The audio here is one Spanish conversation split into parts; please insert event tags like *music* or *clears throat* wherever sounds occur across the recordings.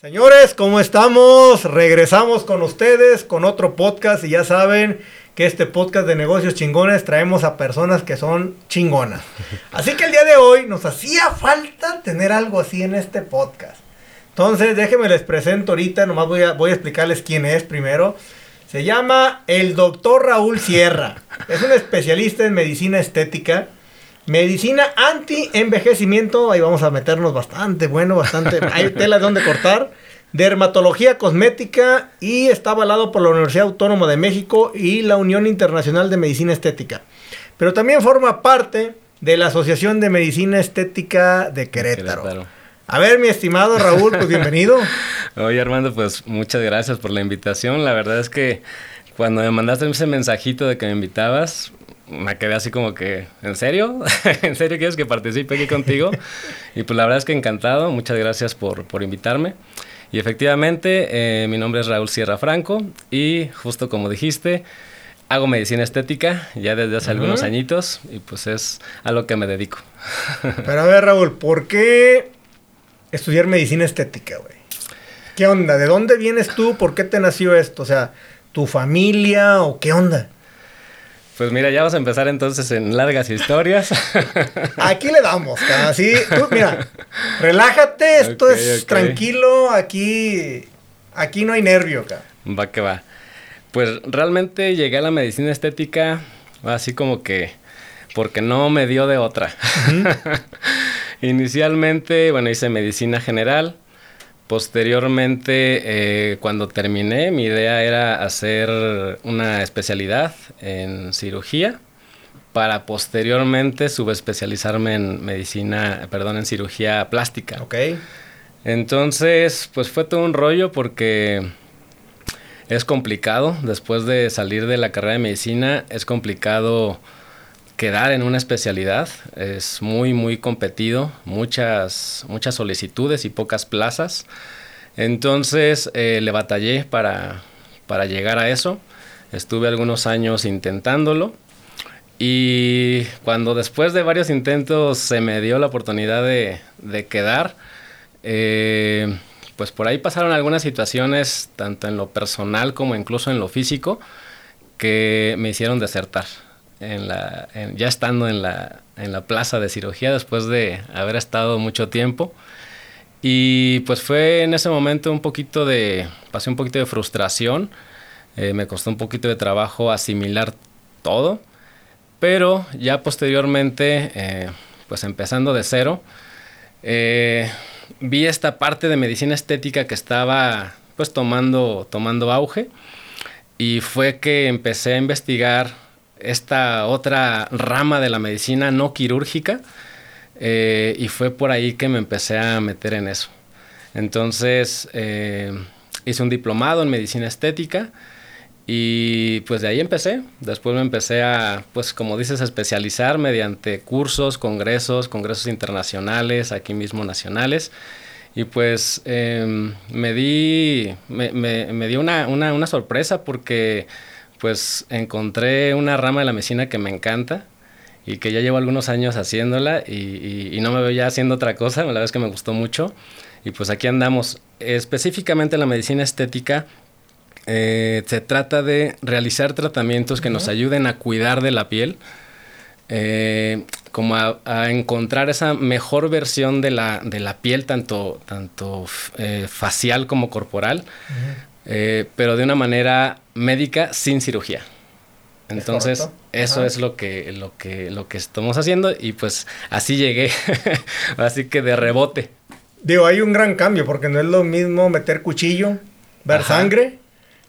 Señores, ¿cómo estamos? Regresamos con ustedes con otro podcast y ya saben que este podcast de negocios chingones traemos a personas que son chingonas. Así que el día de hoy nos hacía falta tener algo así en este podcast. Entonces, déjenme les presento ahorita, nomás voy a, voy a explicarles quién es primero. Se llama el doctor Raúl Sierra. Es un especialista en medicina estética. Medicina anti-envejecimiento, ahí vamos a meternos bastante, bueno, bastante, hay tela de donde cortar. Dermatología cosmética y está avalado por la Universidad Autónoma de México y la Unión Internacional de Medicina Estética. Pero también forma parte de la Asociación de Medicina Estética de Querétaro. Querétaro. A ver, mi estimado Raúl, pues bienvenido. *laughs* Oye, Armando, pues muchas gracias por la invitación. La verdad es que cuando me mandaste ese mensajito de que me invitabas, me quedé así como que, ¿en serio? *laughs* ¿En serio quieres que participe aquí contigo? Y pues la verdad es que encantado, muchas gracias por, por invitarme. Y efectivamente, eh, mi nombre es Raúl Sierra Franco y justo como dijiste, hago medicina estética ya desde hace algunos añitos y pues es a lo que me dedico. *laughs* Pero a ver, Raúl, ¿por qué estudiar medicina estética, güey? ¿Qué onda? ¿De dónde vienes tú? ¿Por qué te nació esto? O sea, ¿tu familia o qué onda? Pues mira, ya vamos a empezar entonces en largas historias. *laughs* Aquí le damos, así, tú, mira, *laughs* relájate, esto es tranquilo, aquí, aquí no hay nervio, acá. Va que va. Pues realmente llegué a la medicina estética así como que porque no me dio de otra. *laughs* Inicialmente, bueno, hice medicina general. Posteriormente, eh, cuando terminé, mi idea era hacer una especialidad en cirugía para posteriormente subespecializarme en medicina, perdón, en cirugía plástica. Ok. Entonces, pues fue todo un rollo porque es complicado. Después de salir de la carrera de medicina, es complicado quedar en una especialidad. Es muy, muy competido, muchas, muchas solicitudes y pocas plazas. Entonces eh, le batallé para, para llegar a eso. Estuve algunos años intentándolo. Y cuando después de varios intentos se me dio la oportunidad de, de quedar, eh, pues por ahí pasaron algunas situaciones, tanto en lo personal como incluso en lo físico, que me hicieron desertar en la, ya estando en la, en la plaza de cirugía después de haber estado mucho tiempo. Y pues fue en ese momento un poquito de, pasé un poquito de frustración, eh, me costó un poquito de trabajo asimilar todo, pero ya posteriormente, eh, pues empezando de cero, eh, vi esta parte de medicina estética que estaba pues tomando, tomando auge y fue que empecé a investigar esta otra rama de la medicina no quirúrgica eh, y fue por ahí que me empecé a meter en eso. Entonces eh, hice un diplomado en medicina estética y pues de ahí empecé. Después me empecé a, pues como dices, a especializar mediante cursos, congresos, congresos internacionales, aquí mismo nacionales. Y pues em, me di, me, me, dio una, una, una sorpresa porque pues encontré una rama de la medicina que me encanta y que ya llevo algunos años haciéndola y, no me veo ya haciendo otra cosa, la verdad es que me gustó mucho. Y pues aquí andamos. Específicamente en la medicina estética eh, se trata de realizar tratamientos que nos ayuden a cuidar de la piel, eh, como a, encontrar esa mejor versión de la, de la piel, tanto, tanto eh, facial como corporal, pero de una manera médica sin cirugía. Entonces, eso es lo que, lo, que, lo que estamos haciendo y pues así llegué, *laughs* así que de rebote. Digo, hay un gran cambio porque no es lo mismo meter cuchillo, ver sangre,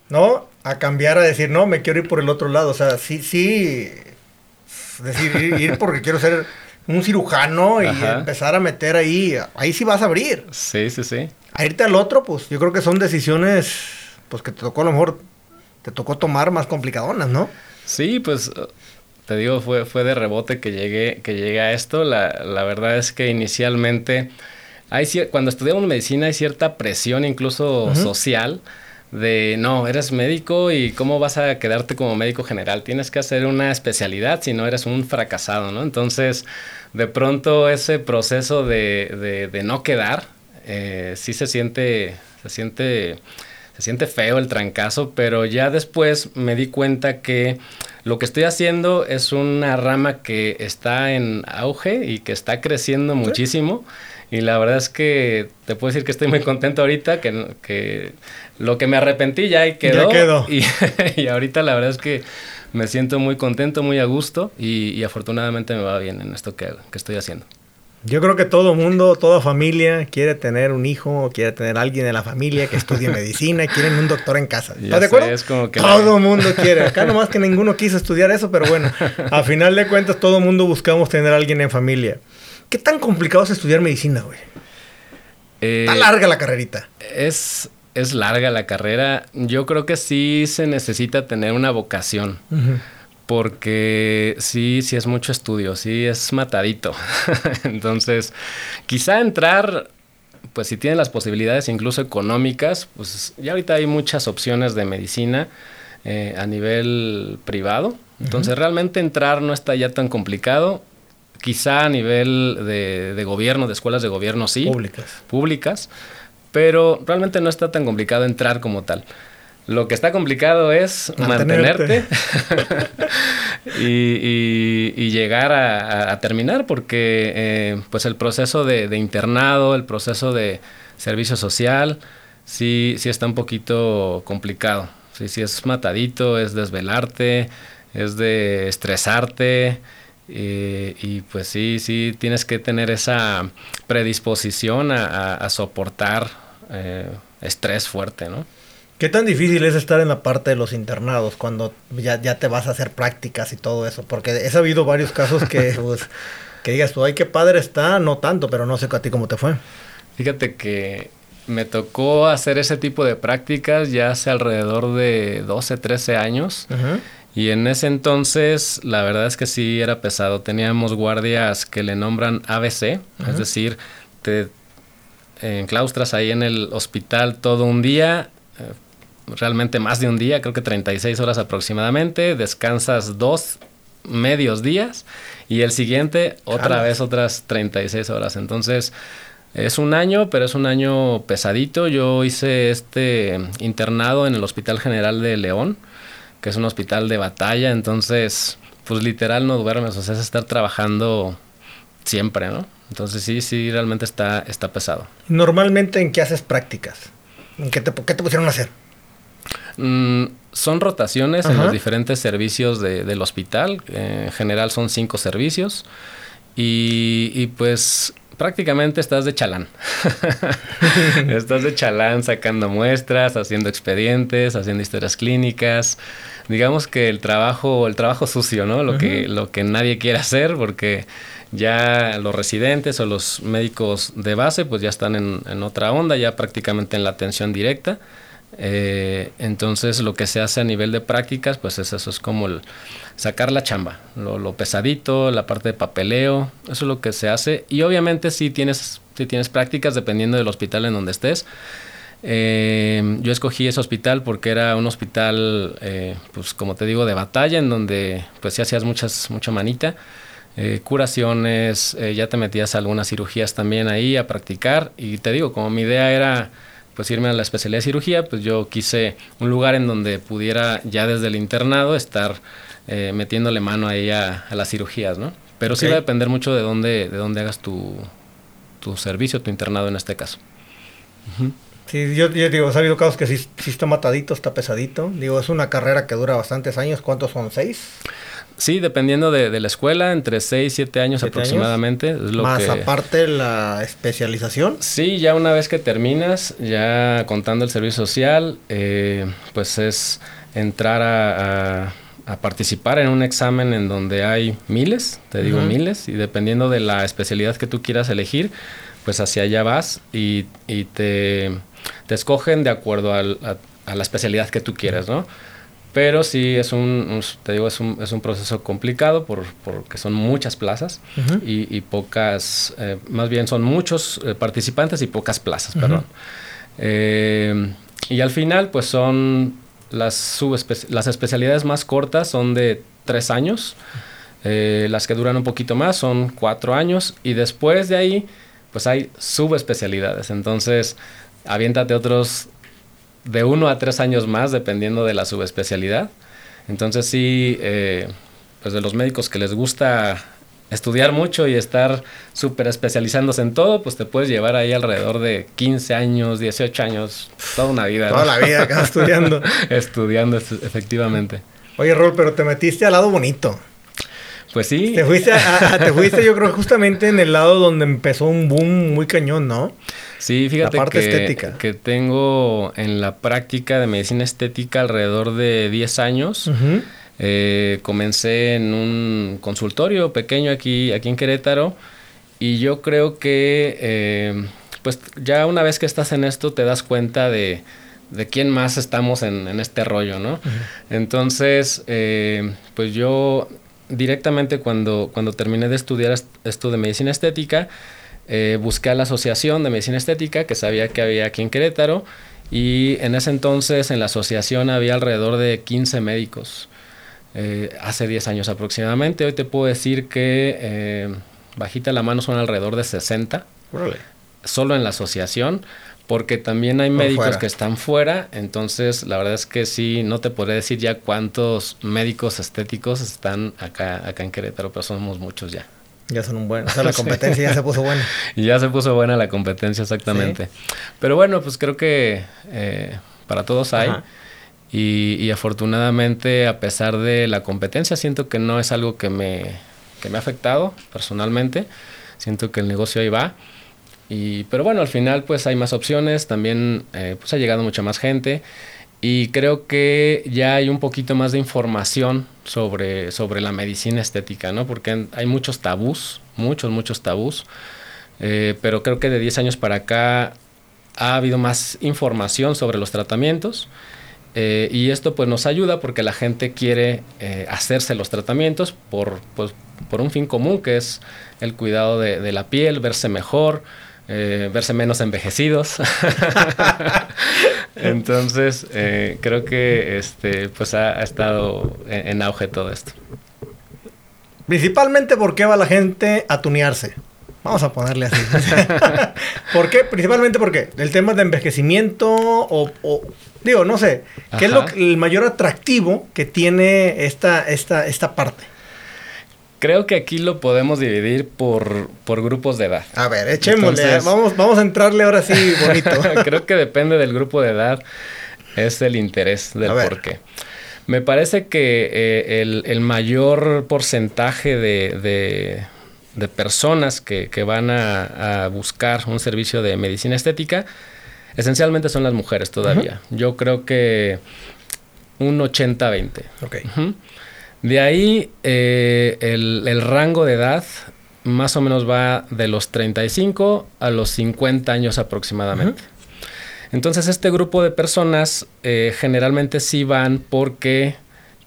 ¿no? A cambiar a decir, no, me quiero ir por el otro lado. O sea, sí, sí, decir, ir, porque quiero ser un cirujano y empezar a meter ahí, ahí sí vas a abrir. Sí, sí, sí. A irte al otro, pues yo creo que son decisiones, pues que te tocó a lo mejor te tocó tomar más complicadonas, ¿no? Sí, pues te digo, fue, fue de rebote que llegué, que llegué a esto. La, verdad es que inicialmente, hay cuando estudiamos medicina hay cierta presión incluso social de, no, eres médico y cómo vas a quedarte como médico general. Tienes que hacer una especialidad si no eres un fracasado, ¿no? Entonces, de pronto ese proceso de, de, de no quedar eh, sí se siente, se siente, se siente feo el trancazo, pero ya después me di cuenta que lo que estoy haciendo es una rama que está en auge y que está creciendo muchísimo. Y la verdad es que te puedo decir que estoy muy contento ahorita, que, que lo que me arrepentí ya quedó. Ya quedó. *laughs* Y, y ahorita la verdad es que me siento muy contento, muy a gusto y, y afortunadamente me va bien en esto que, que estoy haciendo. Yo creo que todo mundo, toda familia quiere tener un hijo, quiere tener alguien en la familia que estudie *laughs* medicina, quieren un doctor en casa. ¿Estás de acuerdo? Sé, es como que todo la... mundo quiere. Acá *laughs* nomás que ninguno quiso estudiar eso, pero bueno, a final de cuentas todo mundo buscamos tener alguien en familia. ¿Qué tan complicado es estudiar medicina, güey? Eh, Está larga la carrerita. Es, es larga la carrera. Yo creo que sí se necesita tener una vocación. Uh -huh porque sí, sí es mucho estudio, sí es matadito. *laughs* Entonces, quizá entrar, pues si tienen las posibilidades incluso económicas, pues ya ahorita hay muchas opciones de medicina eh, a nivel privado. Entonces, uh -huh. realmente entrar no está ya tan complicado. Quizá a nivel de, de gobierno, de escuelas de gobierno, sí. Públicas. Públicas. Pero realmente no está tan complicado entrar como tal. Lo que está complicado es mantenerte, mantenerte *laughs* y, y, y, llegar a, a, terminar, porque eh, pues el proceso de, de, internado, el proceso de servicio social, sí, sí está un poquito complicado. Sí, sí es matadito, es desvelarte, es de estresarte. Y, y, pues sí, sí, tienes que tener esa predisposición a, a, a soportar eh, estrés fuerte, ¿no? ¿Qué tan difícil es estar en la parte de los internados cuando ya, ya te vas a hacer prácticas y todo eso? Porque he sabido varios casos que, *laughs* pues, que digas tú, ay, qué padre está, no tanto, pero no sé a ti cómo te fue. Fíjate que me tocó hacer ese tipo de prácticas ya hace alrededor de 12, 13 años. Uh -huh. Y en ese entonces, la verdad es que sí era pesado. Teníamos guardias que le nombran ABC, uh -huh. es decir, te enclaustras ahí en el hospital todo un día, eh, realmente más de un día, creo que 36 horas aproximadamente, descansas dos medios días y el siguiente otra vez otras 36 horas. Entonces es un año, pero es un año pesadito. Yo hice este internado en el Hospital General de León, que es un hospital de batalla, entonces pues literal no duermes, o sea, es estar trabajando siempre, ¿no? Entonces sí, sí, realmente está, está pesado. Normalmente, ¿en qué haces prácticas? ¿En qué te, qué te pusieron a hacer? Mm, son rotaciones Ajá. en los diferentes servicios de, del hospital. Eh, en general son cinco servicios. Y, y pues prácticamente estás de chalán. *laughs* estás de chalán sacando muestras, haciendo expedientes, haciendo historias clínicas. Digamos que el trabajo, el trabajo sucio, ¿no? Lo, uh -huh. que, lo que nadie quiere hacer porque ya los residentes o los médicos de base pues ya están en, en otra onda, ya prácticamente en la atención directa. Eh, entonces lo que se hace a nivel de prácticas, pues es eso, es como el sacar la chamba, lo, lo, pesadito, la parte de papeleo, eso es lo que se hace. Y obviamente si tienes, si tienes prácticas dependiendo del hospital en donde estés. Eh, yo escogí ese hospital porque era un hospital, eh, pues como te digo, de batalla, en donde pues sí hacías muchas, mucha manita. Eh, curaciones, eh, ya te metías a algunas cirugías también ahí a practicar y te digo, como mi idea era pues irme a la especialidad de cirugía, pues yo quise un lugar en donde pudiera ya desde el internado estar eh, metiéndole mano ahí a, a, las cirugías, ¿no? Pero okay. sí va a depender mucho de dónde, de dónde hagas tu, tu servicio, tu internado en este caso. Uh -huh. Sí, yo, yo, digo, ha habido casos que sí, sí, está matadito, está pesadito. Digo, es una carrera que dura bastantes años. ¿Cuántos son? ¿Seis? Sí, dependiendo de, de la escuela, entre 6 y 7 años ¿Siete aproximadamente. Años? Es lo Más que... aparte la especialización. Sí, ya una vez que terminas, ya contando el servicio social, eh, pues es entrar a, a, a, participar en un examen en donde hay miles, te digo uh -huh. miles, y dependiendo de la especialidad que tú quieras elegir, pues hacia allá vas y, y te, te, escogen de acuerdo al, a, a la especialidad que tú quieras, ¿no? Pero sí es un, te digo, es un, es un proceso complicado por, porque son muchas plazas uh -huh. y, y, pocas, eh, más bien son muchos eh, participantes y pocas plazas, uh -huh. perdón. Eh, y al final, pues son las, las especialidades más cortas, son de tres años. Las que duran un poquito más son cuatro años y después de ahí pues hay subespecialidades. Entonces, aviéntate otros de uno a tres años más, dependiendo de la subespecialidad. Entonces, sí, eh, pues de los médicos que les gusta estudiar mucho y estar súper especializándose en todo, pues te puedes llevar ahí alrededor de 15 años, 18 años, toda una vida. Toda la vida acá estudiando. *laughs* estudiando, efectivamente. Oye, Rol, pero te metiste al lado bonito. Pues sí. Te fuiste, te fuiste, yo creo, justamente en el lado donde empezó un boom muy cañón, ¿no? Sí, fíjate la parte que, estética. que tengo en la práctica de medicina estética alrededor de 10 años. Eh, comencé en un consultorio pequeño aquí, aquí en Querétaro y yo creo que eh, pues ya una vez que estás en esto te das cuenta de, de quién más estamos en, este rollo, ¿no? Entonces, eh, pues yo directamente cuando, cuando terminé de estudiar esto de medicina estética, busqué a la Asociación de Medicina Estética que sabía que había aquí en Querétaro y en ese entonces en la asociación había alrededor de 15 médicos. Eh, hace 10 años aproximadamente. Hoy te puedo decir que eh, bajita la mano son alrededor de 60. Solo en la asociación, porque también hay médicos que están fuera, entonces la verdad es que sí, no te podré decir ya cuántos médicos estéticos están acá, acá en Querétaro, pero somos muchos ya. Ya son un buen, o sea, la *laughs* competencia ya se puso buena. Y ya se puso buena la competencia, exactamente. Pero bueno, pues creo que eh, para todos hay. Y, afortunadamente, a pesar de la competencia, siento que no es algo que me, que me ha afectado personalmente. Siento que el negocio ahí va. Y, pero bueno, al final pues hay más opciones, también eh, pues ha llegado mucha más gente y creo que ya hay un poquito más de información sobre, sobre la medicina estética, ¿no? Porque hay muchos tabús, muchos, muchos tabús, eh, pero creo que de 10 años para acá ha habido más información sobre los tratamientos eh, y esto pues nos ayuda porque la gente quiere eh, hacerse los tratamientos por, pues, por un fin común que es el cuidado de, la piel, verse mejor, eh, verse menos envejecidos. *laughs* Entonces creo que este, pues ha, estado en, en, auge todo esto. Principalmente porque va la gente a tunearse. Vamos a ponerle así. *laughs* ¿Por qué? Principalmente porque el tema de envejecimiento o, digo, no sé, ¿qué es lo, el mayor atractivo que tiene esta, esta, esta parte? Creo que aquí lo podemos dividir por, por grupos de edad. A ver, echémosle. vamos, vamos a entrarle ahora sí bonito. *laughs* Creo que depende del grupo de edad. Es el interés del por qué. Me parece que eh, el, mayor porcentaje de de personas que, van a, buscar un servicio de medicina estética, esencialmente son las mujeres todavía. Yo creo que un 80-20. De ahí eh, el, rango de edad más o menos va de los 35 a los 50 años aproximadamente. Entonces este grupo de personas eh, generalmente sí van porque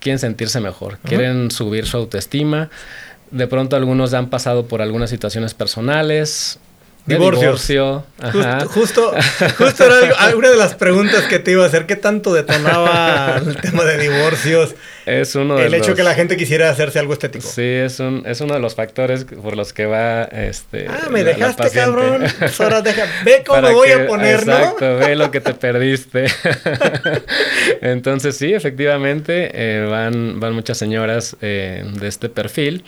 quieren sentirse mejor, quieren subir su autoestima, de pronto algunos han pasado por algunas situaciones personales. Divorcio. justo, *laughs* justo era una de las preguntas que te iba a hacer. ¿Qué tanto detonaba el *laughs* tema de divorcios? Es uno El hecho que la gente quisiera hacerse algo estético. Sí, es, un, es uno de los factores por los que va este. Ah, me dejaste, cabrón. *laughs* Ahora deja, ve cómo me voy a poner, ¿no? Exacto, ve lo que te perdiste. Entonces, sí, efectivamente, eh, van, van muchas señoras eh, de este perfil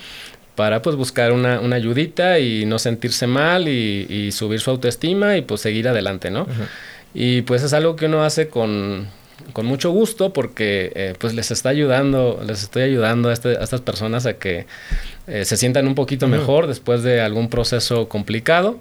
para pues buscar una, una ayudita y no sentirse mal y, subir su autoestima y pues seguir adelante, ¿no? Y pues es algo que uno hace con, mucho gusto porque eh, pues les está ayudando, les estoy ayudando a, este, estas personas a que eh, se sientan un poquito mejor después de algún proceso complicado.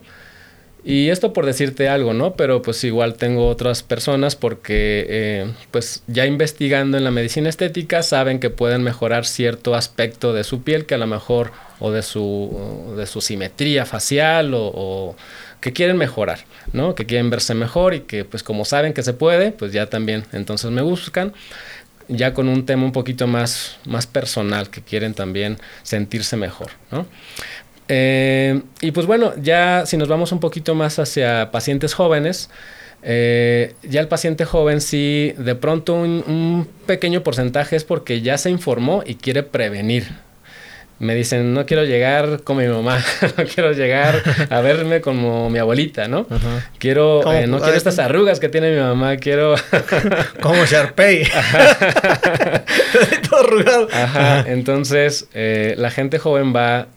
Y esto por decirte algo, ¿no? Pero pues igual tengo otras personas porque eh, pues ya investigando en la medicina estética saben que pueden mejorar cierto aspecto de su piel que a lo mejor o de su, de su simetría facial o, que quieren mejorar, ¿no? Que quieren verse mejor y que pues como saben que se puede, pues ya también entonces me buscan ya con un tema un poquito más, más personal, que quieren también sentirse mejor, ¿no? Eh, y pues bueno, ya si nos vamos un poquito más hacia pacientes jóvenes, eh, ya el paciente joven sí, de pronto un, pequeño porcentaje es porque ya se informó y quiere prevenir. me dicen, no quiero llegar como mi mamá, *laughs* no quiero llegar a verme como mi abuelita, ¿no? Quiero, eh, no quiero estas arrugas que tiene mi mamá, quiero... *laughs* como Sharpay. *laughs* Todo arrugado. Ajá, entonces eh, la gente joven va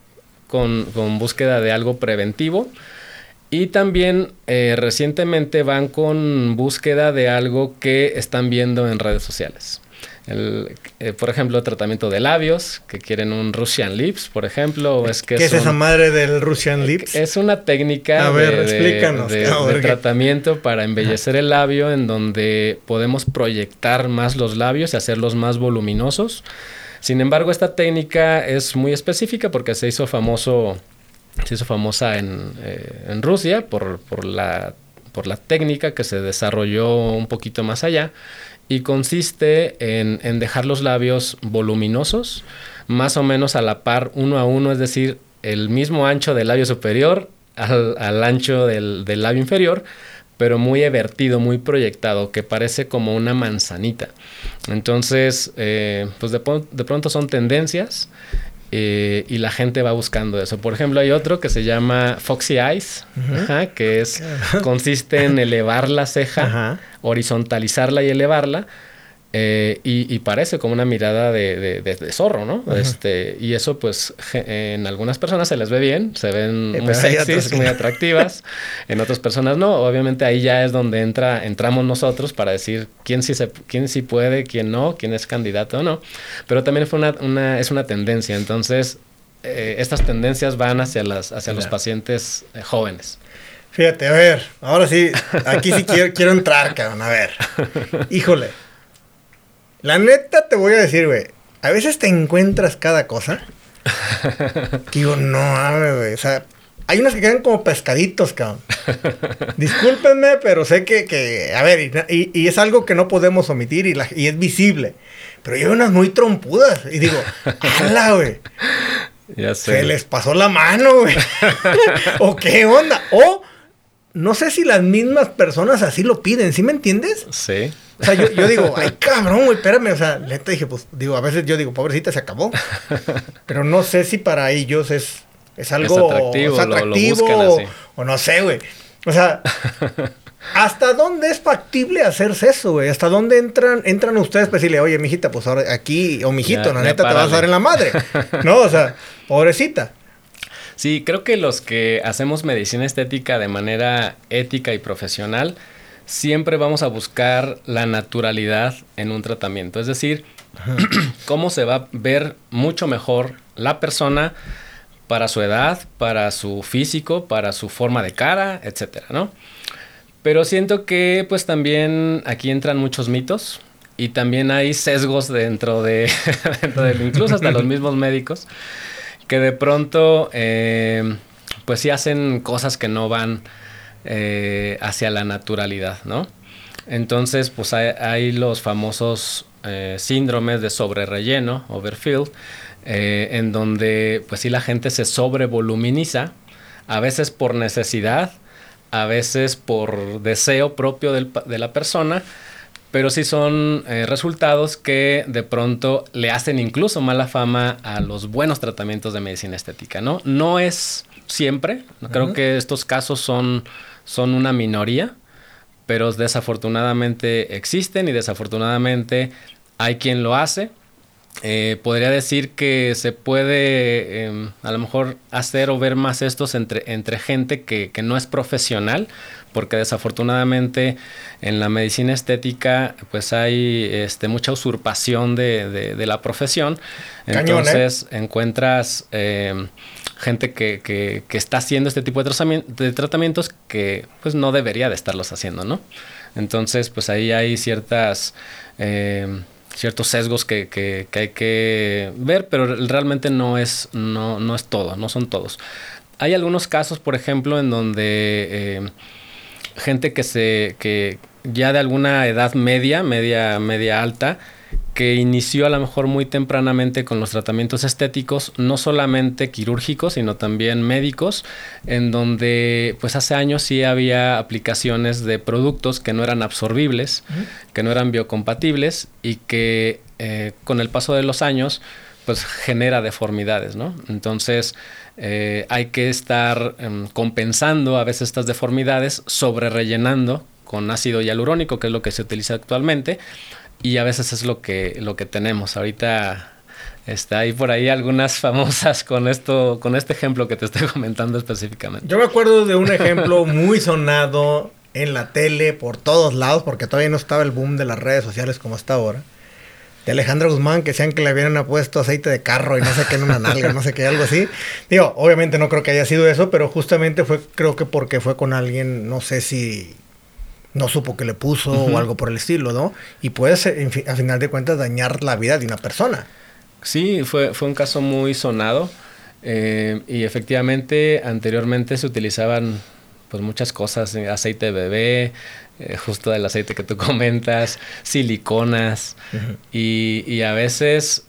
con, con, búsqueda de algo preventivo y también eh, recientemente van con búsqueda de algo que están viendo en redes sociales. El, eh, por ejemplo, tratamiento de labios, que quieren un Russian Lips, por ejemplo. es que ¿Qué es, esa madre del Russian Lips? Es una técnica de, tratamiento para embellecer el labio en donde podemos proyectar más los labios y hacerlos más voluminosos. Sin embargo, esta técnica es muy específica porque se hizo famoso, se hizo famosa en, eh, Rusia por la técnica que se desarrolló un poquito más allá y consiste en, dejar los labios voluminosos, más o menos a la par uno a uno, es decir, el mismo ancho del labio superior al, ancho del, labio inferior, pero muy evertido, muy proyectado, que parece como una manzanita. Entonces, eh, pues de, pronto son tendencias eh, y la gente va buscando eso. Por ejemplo, hay otro que se llama Foxy Eyes, que es, *laughs* consiste en elevar la ceja, horizontalizarla y elevarla. Eh, y, parece como una mirada de, zorro, ¿no? este, y eso, pues, en algunas personas se les ve bien, se ven *laughs* muy sexys, muy atractivas. en otras personas no. Obviamente ahí ya es donde entra, entramos nosotros para decir quién sí, se, quién sí puede, quién no, quién es candidato o no. Pero también fue una, es una tendencia. Entonces, eh, estas tendencias van hacia, las, hacia los pacientes eh, jóvenes. Fíjate, a ver, ahora sí, aquí sí quiero, quiero entrar, cabrón, a ver. *laughs* Híjole. La neta te voy a decir, güey. A veces te encuentras cada cosa. *laughs* digo, no, güey. O sea, hay unas que quedan como pescaditos, cabrón. Discúlpenme, pero sé que, a ver, y, es algo que no podemos omitir y, la, y es visible. Pero hay unas muy trompudas. Y digo, ¡hala, güey! Ya sé. Se les pasó la mano, güey. *laughs* ¿O qué onda? O no sé si las mismas personas así lo piden, ¿sí me entiendes? Sí. O sea, yo, digo, *laughs* ay, cabrón, güey, espérame. O sea, neta dije, pues, digo, a veces yo digo, pobrecita, se acabó. Pero no sé si para ellos es, es algo atractivo, o, no sé, güey. O sea, *laughs* ¿hasta dónde es factible hacerse eso, güey? ¿Hasta dónde entran, entran ustedes para decirle, oye, mijita, pues ahora aquí, o mijito, la neta te vas a dar en la madre? ¿No? O sea, *laughs* pobrecita. Sí, creo que los que hacemos medicina estética de manera ética y profesional, siempre vamos a buscar la naturalidad en un tratamiento. Es decir, *clears throat* cómo se va a ver mucho mejor la persona para su edad, para su físico, para su forma de cara, etcétera, ¿no? Pero siento que pues también aquí entran muchos mitos y también hay sesgos dentro de, *laughs* dentro de incluso hasta los *laughs* mismos médicos que de pronto, eh, pues sí hacen cosas que no van eh, hacia la naturalidad, ¿no? Entonces, pues hay, los famosos eh, síndromes de sobrerelleno, overfill, en donde, pues sí, la gente se sobrevoluminiza, a veces por necesidad, a veces por deseo propio de la persona, pero sí son eh, resultados que de pronto le hacen incluso mala fama a los buenos tratamientos de medicina estética, ¿no? No es siempre, creo que estos casos son, son una minoría, pero desafortunadamente existen y desafortunadamente hay quien lo hace. Eh, podría decir que se puede em, a lo mejor hacer o ver más estos entre, entre gente que, que no es profesional, porque desafortunadamente en la medicina estética pues hay este, mucha usurpación de, de, la profesión. ¿eh? Entonces encuentras eh, gente que, que, que, está haciendo este tipo de, tratamientos que pues no debería de estarlos haciendo, ¿no? Entonces pues ahí hay ciertas... Eh, ciertos sesgos que, que, hay que ver, pero realmente no es, no, no es todo, no son todos. Hay algunos casos, por ejemplo, en donde gente que se que ya de alguna edad media, media media alta, que inició a lo mejor muy tempranamente con los tratamientos estéticos, no solamente quirúrgicos, sino también médicos, en donde pues hace años sí había aplicaciones de productos que no eran absorbibles, que no eran biocompatibles y que eh, con el paso de los años pues genera deformidades, ¿no? Entonces eh, hay que estar em, compensando a veces estas deformidades sobre rellenando con ácido hialurónico, que es lo que se utiliza actualmente, y a veces es lo que, lo que tenemos. Ahorita está ahí por ahí algunas *laughs* famosas con esto, con este ejemplo que te estoy *laughs* comentando específicamente. Yo me acuerdo de un ejemplo *laughs* muy sonado en la tele por todos lados, porque todavía no estaba el boom de las redes sociales como está ahora. De Alejandra Guzmán, que sean que le habían puesto aceite de carro y no sé qué en una nalga, no sé qué, algo así. Digo, obviamente no creo que haya sido eso, pero justamente fue, creo que porque fue con alguien, no sé si no supo que le puso o algo por el estilo, ¿no? Y puede, a final de cuentas, dañar la vida de una persona. Sí, fue, fue un caso muy sonado. Eh, y efectivamente, anteriormente se utilizaban pues muchas cosas, eh, aceite de bebé, eh, justo del aceite que tú *laughs* comentas, siliconas, y, y, a veces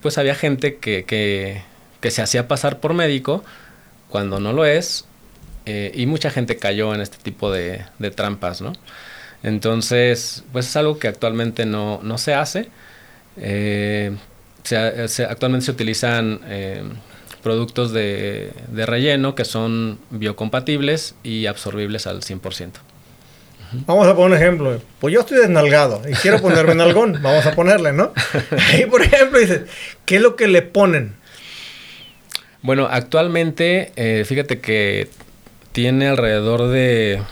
pues había gente que, que, que, se hacía pasar por médico cuando no lo es, y mucha gente cayó en este tipo de, de, trampas, ¿no? Entonces, pues es algo que actualmente no, no se hace se, actualmente se utilizan eh, productos de, relleno que son biocompatibles y absorbibles al 100%. Vamos a poner un ejemplo. Pues yo estoy desnalgado y quiero ponerme nalgón. *laughs* Vamos a ponerle, ¿no? *laughs* Y por ejemplo, dices, ¿qué es lo que le ponen? Bueno, actualmente, eh, fíjate que tiene alrededor de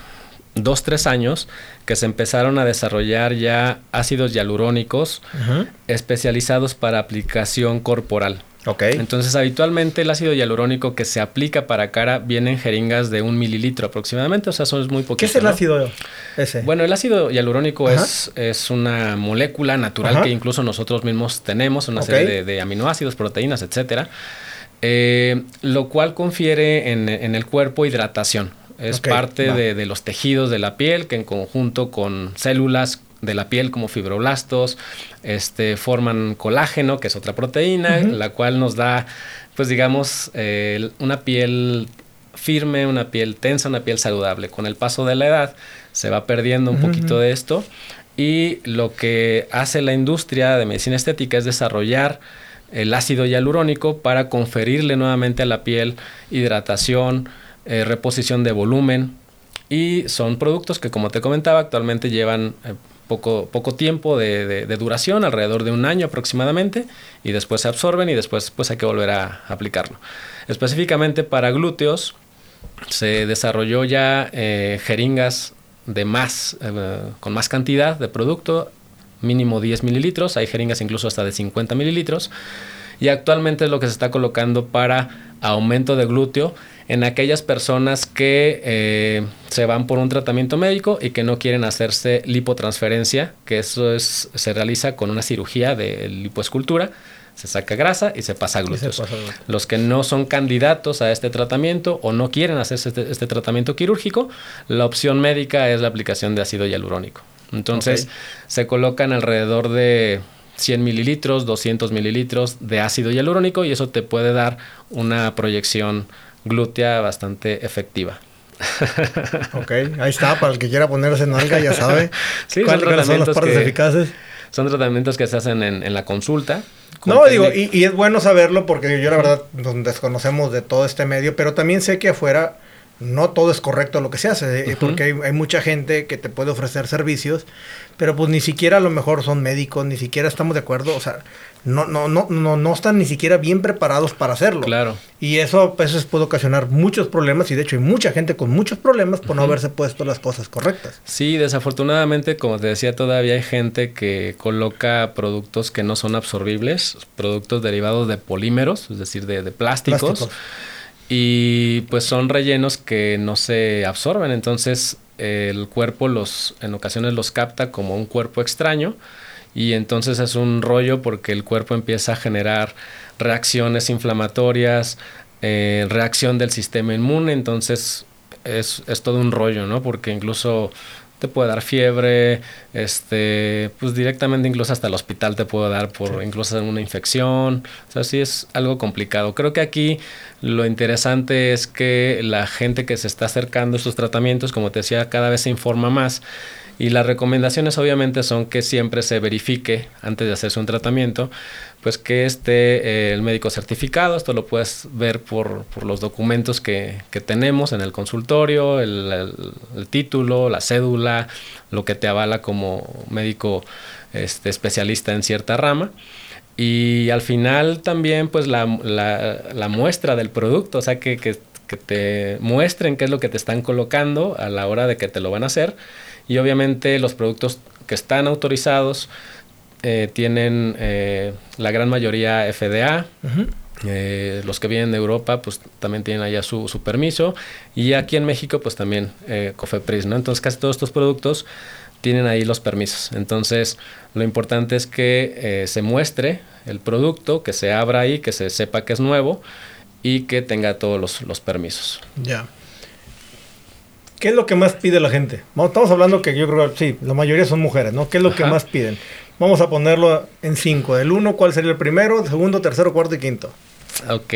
dos, tres años que se empezaron a desarrollar ya ácidos hialurónicos especializados para aplicación corporal. Okay. Entonces, habitualmente el ácido hialurónico que se aplica para cara viene en jeringas de un mililitro aproximadamente, o sea, son muy poquito. ¿Qué es el ácido ese? Bueno, el ácido hialurónico es, es una molécula natural que incluso nosotros mismos tenemos, una serie de, aminoácidos, proteínas, etcétera, eh, lo cual confiere en, en el cuerpo hidratación. Es parte de, los tejidos de la piel que en conjunto con células de la piel como fibroblastos este, forman colágeno, que es otra proteína, la cual nos da, pues digamos, una piel firme, una piel tensa, una piel saludable. Con el paso de la edad se va perdiendo un poquito de esto y lo que hace la industria de medicina estética es desarrollar el ácido hialurónico para conferirle nuevamente a la piel hidratación, eh, reposición de volumen y son productos que como te comentaba actualmente llevan eh, poco, poco tiempo de, duración, alrededor de un año aproximadamente, y después se absorben y después pues hay que volver a aplicarlo. Específicamente para glúteos se desarrolló ya eh, jeringas de más, con más cantidad de producto, mínimo 10 mililitros, hay jeringas incluso hasta de 50 mililitros, y actualmente es lo que se está colocando para aumento de glúteo en aquellas personas que eh, se van por un tratamiento médico y que no quieren hacerse lipotransferencia, que eso es, se realiza con una cirugía de lipoescultura. Se saca grasa y se pasa a glúteos. Los que no son candidatos a este tratamiento o no quieren hacerse este, este, tratamiento quirúrgico, la opción médica es la aplicación de ácido hialurónico. Entonces, se colocan alrededor de 100 mililitros, 200 mililitros de ácido hialurónico y eso te puede dar una proyección glútea bastante efectiva. *laughs* ok, ahí está, para el que quiera ponerse en alga ya sabe *laughs* cuáles son las partes eficaces. Son tratamientos que se hacen en, la consulta. No, digo, y, es bueno saberlo porque yo la verdad nos desconocemos de todo este medio, pero también sé que afuera no todo es correcto lo que se hace, eh, porque hay, hay, mucha gente que te puede ofrecer servicios, pero pues ni siquiera a lo mejor son médicos, ni siquiera estamos de acuerdo, o sea, no, no, no, no, no están ni siquiera bien preparados para hacerlo. Claro. Y eso a veces puede ocasionar muchos problemas y de hecho hay mucha gente con muchos problemas por no haberse puesto las cosas correctas. Sí, desafortunadamente, como te decía, todavía hay gente que coloca productos que no son absorbibles, productos derivados de polímeros, es decir, de, plásticos. Y pues son rellenos que no se absorben, entonces el cuerpo los en ocasiones los capta como un cuerpo extraño y entonces es un rollo porque el cuerpo empieza a generar reacciones inflamatorias, eh, reacción del sistema inmune, entonces es, es, todo un rollo, ¿no? Porque incluso te puede dar fiebre, este, pues directamente incluso hasta el hospital te puede dar por incluso una infección, o sea, sí es algo complicado. Creo que aquí lo interesante es que la gente que se está acercando a estos tratamientos, como te decía, cada vez se informa más. Y las recomendaciones obviamente son que siempre se verifique antes de hacerse un tratamiento, pues que esté eh, el médico certificado. Esto lo puedes ver por, los documentos que, tenemos en el consultorio, el, título, la cédula, lo que te avala como médico este, especialista en cierta rama. Y al final también pues la, muestra del producto, o sea que, que, te muestren qué es lo que te están colocando a la hora de que te lo van a hacer. Y obviamente los productos que están autorizados eh, tienen eh, la gran mayoría FDA. Eh, los que vienen de Europa pues también tienen allá su, su permiso y aquí en México pues también COFEPRIS, ¿no? Entonces casi todos estos productos tienen ahí los permisos. Entonces, lo importante es que eh, se muestre el producto, que se abra ahí, que se sepa que es nuevo y que tenga todos los, permisos. Ya. ¿Qué es lo que más pide la gente? Estamos hablando que yo creo, sí, la mayoría son mujeres, ¿no? ¿Qué es lo que más piden? Vamos a ponerlo en cinco. El uno, ¿cuál sería el primero? Segundo, tercero, cuarto y quinto. Ok.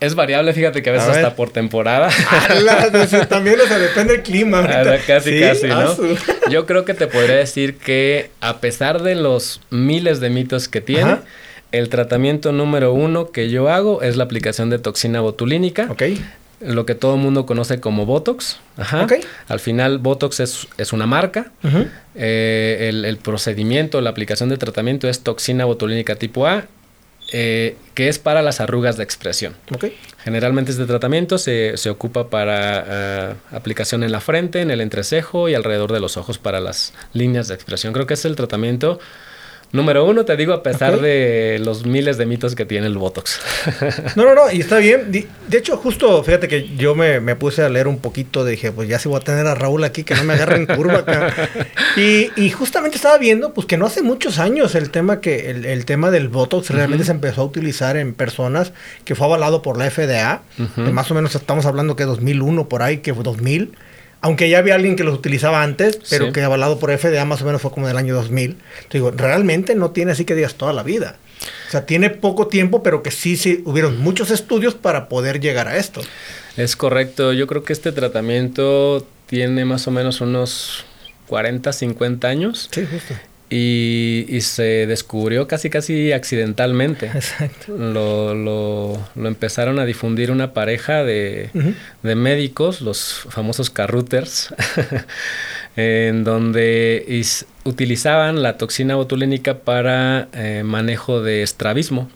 Es variable, fíjate que a veces hasta por temporada. *laughs* también, o sea, depende del clima. casi, casi, ¿no? *laughs* Yo creo que te podría decir que a pesar de los miles de mitos que tiene, el tratamiento número uno que yo hago es la aplicación de toxina botulínica. Ok. Lo que todo el mundo conoce como Botox. Ajá. Al final, Botox es, una marca. Eh, el, el procedimiento, la aplicación de tratamiento es toxina botulínica tipo A eh, que es para las arrugas de expresión. Generalmente este tratamiento se, ocupa para eh, aplicación en la frente, en el entrecejo y alrededor de los ojos para las líneas de expresión. Creo que es el tratamiento Número uno, te digo, a pesar de los miles de mitos que tiene el Botox. *laughs* no, no, no, y está bien. De hecho, justo, fíjate que yo me, puse a leer un poquito, dije, pues ya si voy a tener a Raúl aquí, que no me agarre en curva acá. *laughs* Y, justamente estaba viendo, pues que no hace muchos años el tema que el, tema del Botox realmente se empezó a utilizar en personas que fue avalado por la FDA. más o menos estamos hablando que 2001 por ahí, que fue 2000 aunque ya había alguien que los utilizaba antes, pero que avalado por FDA más o menos fue como del año 2000. digo, realmente no tiene así que digas toda la vida. O sea, tiene poco tiempo, pero que sí, sí hubieron muchos estudios para poder llegar a esto. Es correcto. Yo creo que este tratamiento tiene más o menos unos 40, 50 años. Sí, justo. Y, se descubrió casi casi accidentalmente. Exacto. Lo, lo, empezaron a difundir una pareja de, médicos, los famosos carruters, *laughs* en donde utilizaban la toxina botulínica para eh, manejo de estrabismo.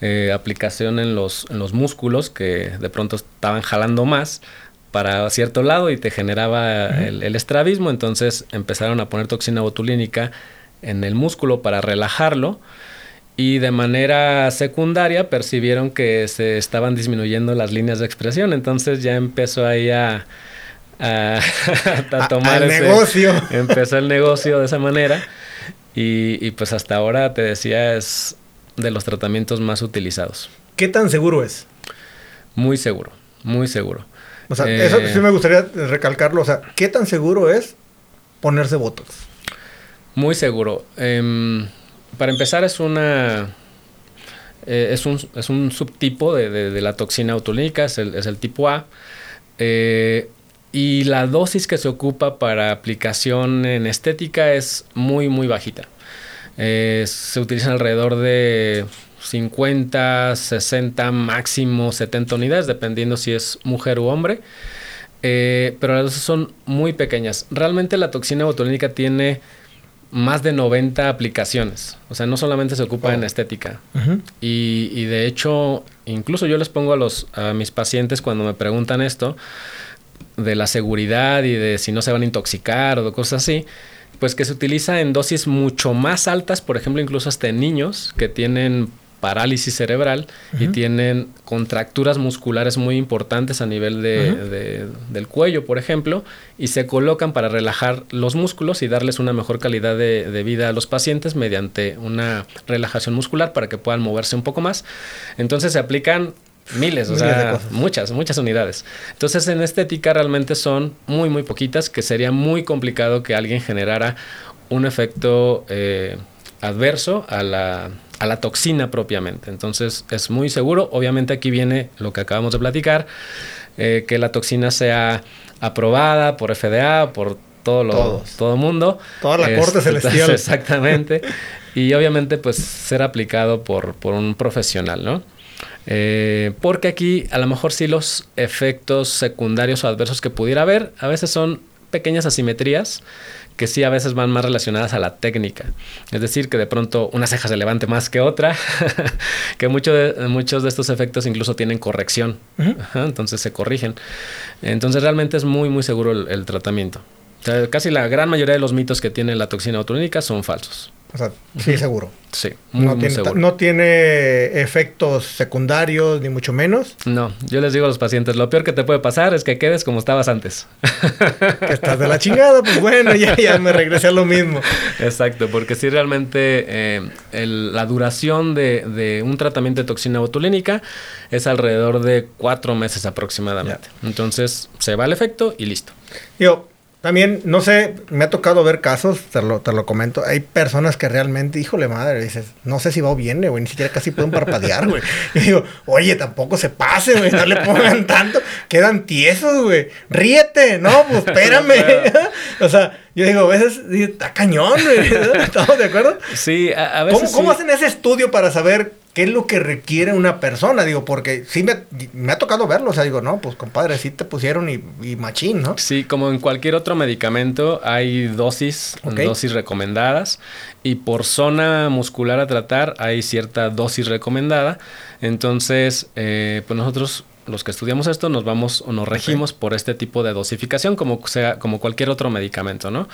Eh, aplicación en los, en los músculos que de pronto estaban jalando más para cierto lado y te generaba el, estrabismo, entonces empezaron a poner toxina botulínica en el músculo para relajarlo y de manera secundaria percibieron que se estaban disminuyendo las líneas de expresión, entonces ya empezó ahí a, a, *laughs* tomar el negocio. *laughs* Empezó el negocio de esa manera y, y pues hasta ahora te decía es de los tratamientos más utilizados. ¿Qué tan seguro es? Muy seguro, muy seguro. O sea, eso eh, sí me gustaría recalcarlo. O sea, ¿qué tan seguro es ponerse Botox? Muy seguro. Em, para empezar, es una. Eh, es, un, es, un, subtipo de, la toxina es el, es el tipo A. Eh, y la dosis que se ocupa para aplicación en estética es muy, muy bajita. se utilizan alrededor de 50, 60, máximo 70 unidades, dependiendo si es mujer u hombre. Eh, pero las dosis son muy pequeñas. Realmente la toxina botulínica tiene más de 90 aplicaciones. O sea, no solamente se ocupa en estética. y, de hecho, incluso yo les pongo a, los, a mis pacientes cuando me preguntan esto, de la seguridad y de si no se van a intoxicar o de cosas así, pues que se utiliza en dosis mucho más altas, por ejemplo, incluso hasta en niños que tienen parálisis cerebral y tienen contracturas musculares muy importantes a nivel de, del cuello, por ejemplo, y se colocan para relajar los músculos y darles una mejor calidad de, vida a los pacientes mediante una relajación muscular para que puedan moverse un poco más. Entonces se aplican miles, o sea, muchas, muchas unidades. Entonces en estética realmente son muy, muy poquitas, que sería muy complicado que alguien generara un efecto eh, adverso a la a la toxina propiamente. Entonces es muy seguro. Obviamente aquí viene lo que acabamos de platicar, eh, que la toxina sea aprobada por FDA, por todo lo, todo mundo. Toda la corte este, celestial. *laughs* Exactamente. y obviamente, pues, ser aplicado por, por un profesional, ¿no? Eh, porque aquí a lo mejor sí los efectos secundarios o adversos que pudiera haber a veces son pequeñas asimetrías que sí a veces van más relacionadas a la técnica. Es decir, que de pronto una ceja se levante más que otra, *laughs* que mucho de, muchos de estos efectos incluso tienen corrección, entonces se corrigen. Entonces realmente es muy, muy seguro el, tratamiento. casi la gran mayoría de los mitos que tiene la toxina botulínica son falsos. O sea, sí, seguro. Sí, muy, no, tiene, seguro. no tiene efectos secundarios, ni mucho menos. No, yo les digo a los pacientes, lo peor que te puede pasar es que quedes como estabas antes. *laughs* que estás de la chingada, pues bueno, ya, ya me regresé a lo mismo. Exacto, porque si realmente eh, la duración de, de, un tratamiento de toxina botulínica es alrededor de cuatro meses aproximadamente. Entonces, se va el efecto y listo. También, no sé, me ha tocado ver casos, te lo, te lo comento. Hay personas que realmente, híjole madre, dices, no sé si va o viene, güey, ni siquiera casi pueden parpadear, güey. *laughs* Y digo, oye, tampoco se pase, güey, no le pongan tanto, quedan tiesos, güey. Ríete, no, pues espérame. *laughs* *laughs* o sea, yo digo, a veces, está cañón. *laughs* ¿Estamos de acuerdo? Sí, a, veces. ¿Cómo, ¿Cómo hacen ese estudio para saber qué es lo que requiere una persona, digo, porque sí me, ha tocado verlo, o sea, digo, no, pues compadre, sí te pusieron y, machín, ¿no? Sí, como en cualquier otro medicamento hay dosis, dosis recomendadas y por zona muscular a tratar hay cierta dosis recomendada, entonces, eh, pues nosotros los que estudiamos esto nos vamos o nos regimos por este tipo de dosificación como sea como cualquier otro medicamento, ¿no?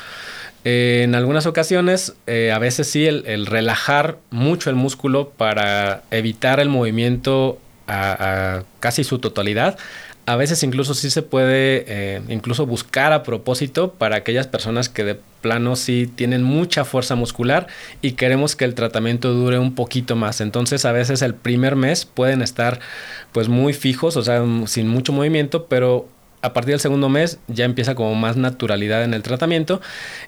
Eh, en algunas ocasiones, eh, a veces sí, el, relajar mucho el músculo para evitar el movimiento a, casi su totalidad. A veces incluso sí se puede eh, incluso buscar a propósito para aquellas personas que de plano sí tienen mucha fuerza muscular y queremos que el tratamiento dure un poquito más. Entonces a veces el primer mes pueden estar pues muy fijos, o sea, sin mucho movimiento, pero a partir del segundo mes ya empieza como más naturalidad en el tratamiento.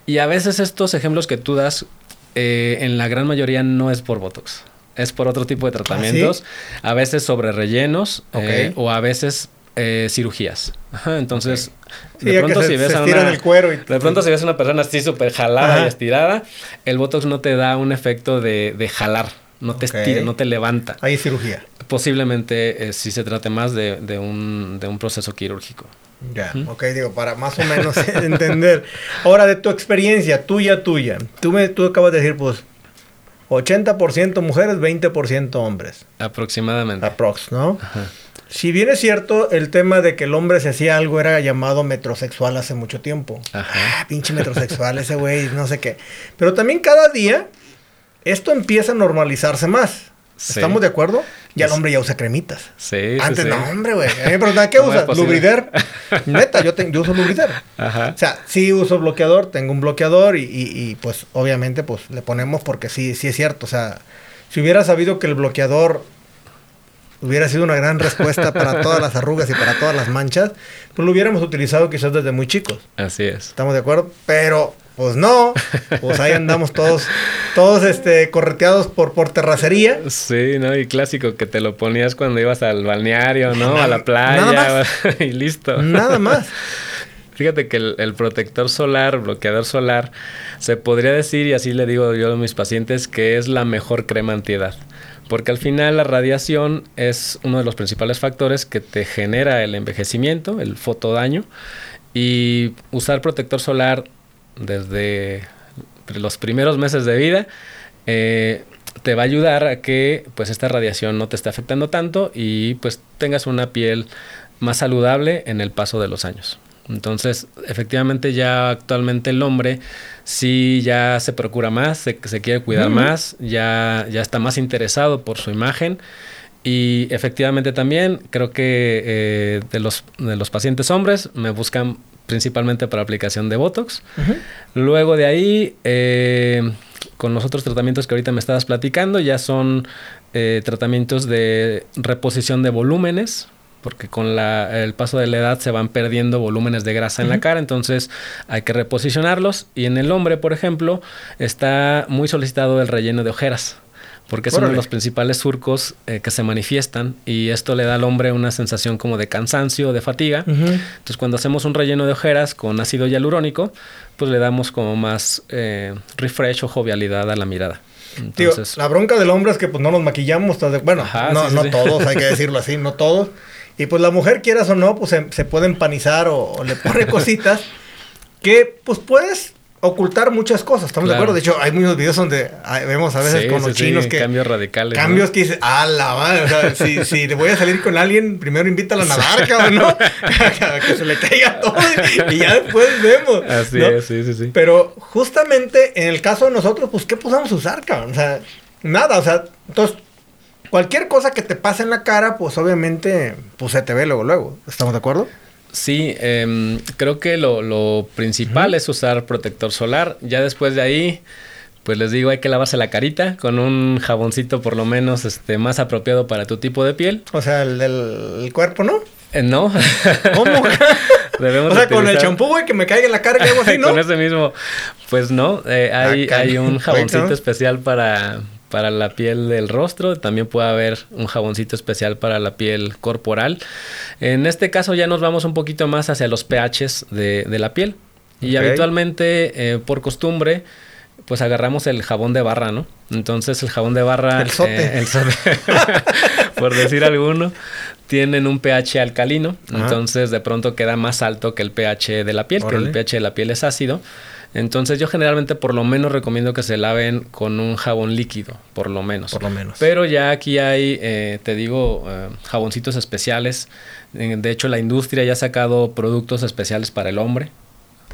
Y a veces estos ejemplos que tú das, eh, en la gran mayoría no es por Botox. Es por otro tipo de ¿Ah, tratamientos, a veces sobre rellenos eh, o a veces eh, cirugías. entonces, de pronto si ves a una, el cuero de pronto si ves una persona así súper jalada y estirada, el Botox no te da un efecto de, jalar, no te estira, no te levanta. Hay cirugía. Posiblemente si se trate más de, un, de un proceso quirúrgico. Ya, ok, digo, para más o menos *laughs* entender. Ahora, de tu experiencia, tuya, tuya, tú, me, tú acabas de decir, pues, 80% mujeres, 20% hombres. Aproximadamente. Aprox, ¿no? Si bien es cierto, el tema de que el hombre se hacía algo era llamado metrosexual hace mucho tiempo. Ajá. Ah, pinche metrosexual, ese güey, no sé qué. Pero también cada día esto empieza a normalizarse más. ¿Estamos de acuerdo? Ya el hombre ya usa cremitas. Sí, Antes sí, no, hombre, güey. *laughs* A ¿qué usa? Lubrider. *laughs* Neta, yo, yo uso Lubrider. Ajá. O sea, sí uso bloqueador, tengo un bloqueador y, y, pues obviamente pues le ponemos porque sí, sí es cierto. O sea, si hubiera sabido que el bloqueador hubiera sido una gran respuesta para todas las arrugas y para todas las manchas, pues lo hubiéramos utilizado quizás desde muy chicos. Así es. ¿Estamos de acuerdo? Pero pues no, pues ahí andamos todos, todos este, correteados por, por terracería. Sí, ¿no? Y clásico que te lo ponías cuando ibas al balneario, ¿no? a la playa. Nada más. *laughs* y listo. Nada más. Fíjate que el, protector solar, bloqueador solar, se podría decir, y así le digo yo a mis pacientes, que es la mejor crema antiedad. Porque al final la radiación es uno de los principales factores que te genera el envejecimiento, el fotodaño. Y usar protector solar desde los primeros meses de vida, eh, te va a ayudar a que pues esta radiación no te esté afectando tanto y pues tengas una piel más saludable en el paso de los años. Entonces, efectivamente ya actualmente el hombre sí ya se procura más, se, se quiere cuidar más, ya, ya está más interesado por su imagen. Y efectivamente también creo que eh, de, los, de los pacientes hombres me buscan principalmente para aplicación de Botox. Luego de ahí, eh, con los otros tratamientos que ahorita me estabas platicando, ya son eh, tratamientos de reposición de volúmenes, porque con el paso de la edad se van perdiendo volúmenes de grasa en la cara, entonces hay que reposicionarlos. Y en el hombre, por ejemplo, está muy solicitado el relleno de ojeras porque es uno de los principales surcos eh, que se manifiestan y esto le da al hombre una sensación como de cansancio, de fatiga. Entonces cuando hacemos un relleno de ojeras con ácido hialurónico, pues le damos como más eh, refresh o jovialidad a la mirada. Entonces, la bronca del hombre es que pues no nos maquillamos, bueno, no, no todos, hay que *laughs* decirlo así, no todos. Y pues la mujer, quieras o no, pues se, puede empanizar o le pone *laughs* cositas que pues puedes ocultar muchas cosas, ¿estamos de acuerdo? De hecho, hay muchos videos donde vemos a veces con los chinos que... Cambios radicales. Cambios que dices, ah, la madre, o sea, *laughs* si, si voy a salir con alguien, primero invítala a nadar, cabrón, ¿no? *laughs* que se le caiga todo y ya después vemos. Así es, sí, sí, sí. Pero justamente en el caso de nosotros, pues, ¿qué podemos usar, cabrón? O sea, nada, o sea, entonces... Cualquier cosa que te pase en la cara, pues obviamente, pues se te ve luego, luego. ¿Estamos de acuerdo? Sí, em, creo que lo, principal es usar protector solar. Ya después de ahí, pues les digo, hay que lavarse la carita con un jaboncito por lo menos este, más apropiado para tu tipo de piel. O sea, el del cuerpo, ¿no? Eh, no. *laughs* ¿Cómo? *laughs* o sea, con el champú, güey, que me caiga en la cara y algo así, *laughs* ¿no? con ese mismo. Pues no, eh, hay, hay un jaboncito especial para, para la piel del rostro, también puede haber un jaboncito especial para la piel corporal. En este caso ya nos vamos un poquito más hacia los pHs de, la piel. Y habitualmente, eh, por costumbre, pues agarramos el jabón de barra, ¿no? Entonces el jabón de barra, el sote, eh, *laughs* *laughs* por decir alguno, tienen un pH alcalino, entonces de pronto queda más alto que el pH de la piel, que el pH de la piel es ácido. Entonces yo generalmente por lo menos recomiendo que se laven con un jabón líquido, por lo menos. Por lo menos. Pero ya aquí hay, eh, te digo, eh, jaboncitos especiales. De hecho la industria ya ha sacado productos especiales para el hombre.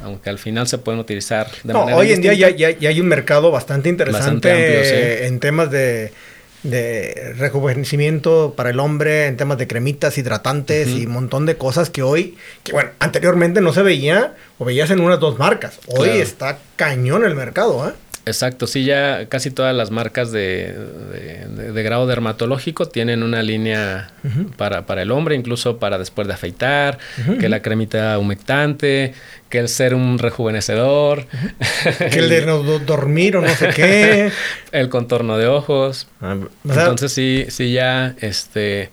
Aunque al final se pueden utilizar de no, Hoy en día ya, ya, hay un mercado bastante interesante en temas de de rejuvenecimiento para el hombre en temas de cremitas, hidratantes y un montón de cosas que hoy, que bueno, anteriormente no se veía o veías en unas dos marcas. Hoy está cañón el mercado, ¿eh? Exacto, sí, ya casi todas las marcas de, de, grado dermatológico tienen una línea para, para, el hombre, incluso para después de afeitar, que la cremita humectante, que el ser un rejuvenecedor. *laughs* Que el de no dormir o no sé qué. *laughs* el contorno de ojos. Ah, Entonces sí, sí ya, este,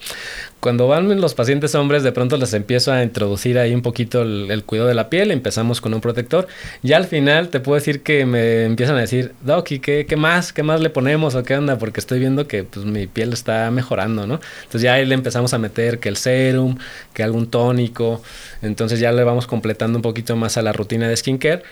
cuando van los pacientes hombres, de pronto les empiezo a introducir ahí un poquito el, cuidado de la piel, empezamos con un protector. Ya al final te puedo decir que me empiezan a decir, Doc, ¿y qué, qué más? ¿Qué más le ponemos o qué onda? Porque estoy viendo que pues, mi piel está mejorando, ¿no? Entonces ya ahí le empezamos a meter que el serum, que algún tónico. Entonces ya le vamos completando un poquito más a la rutina de skincare.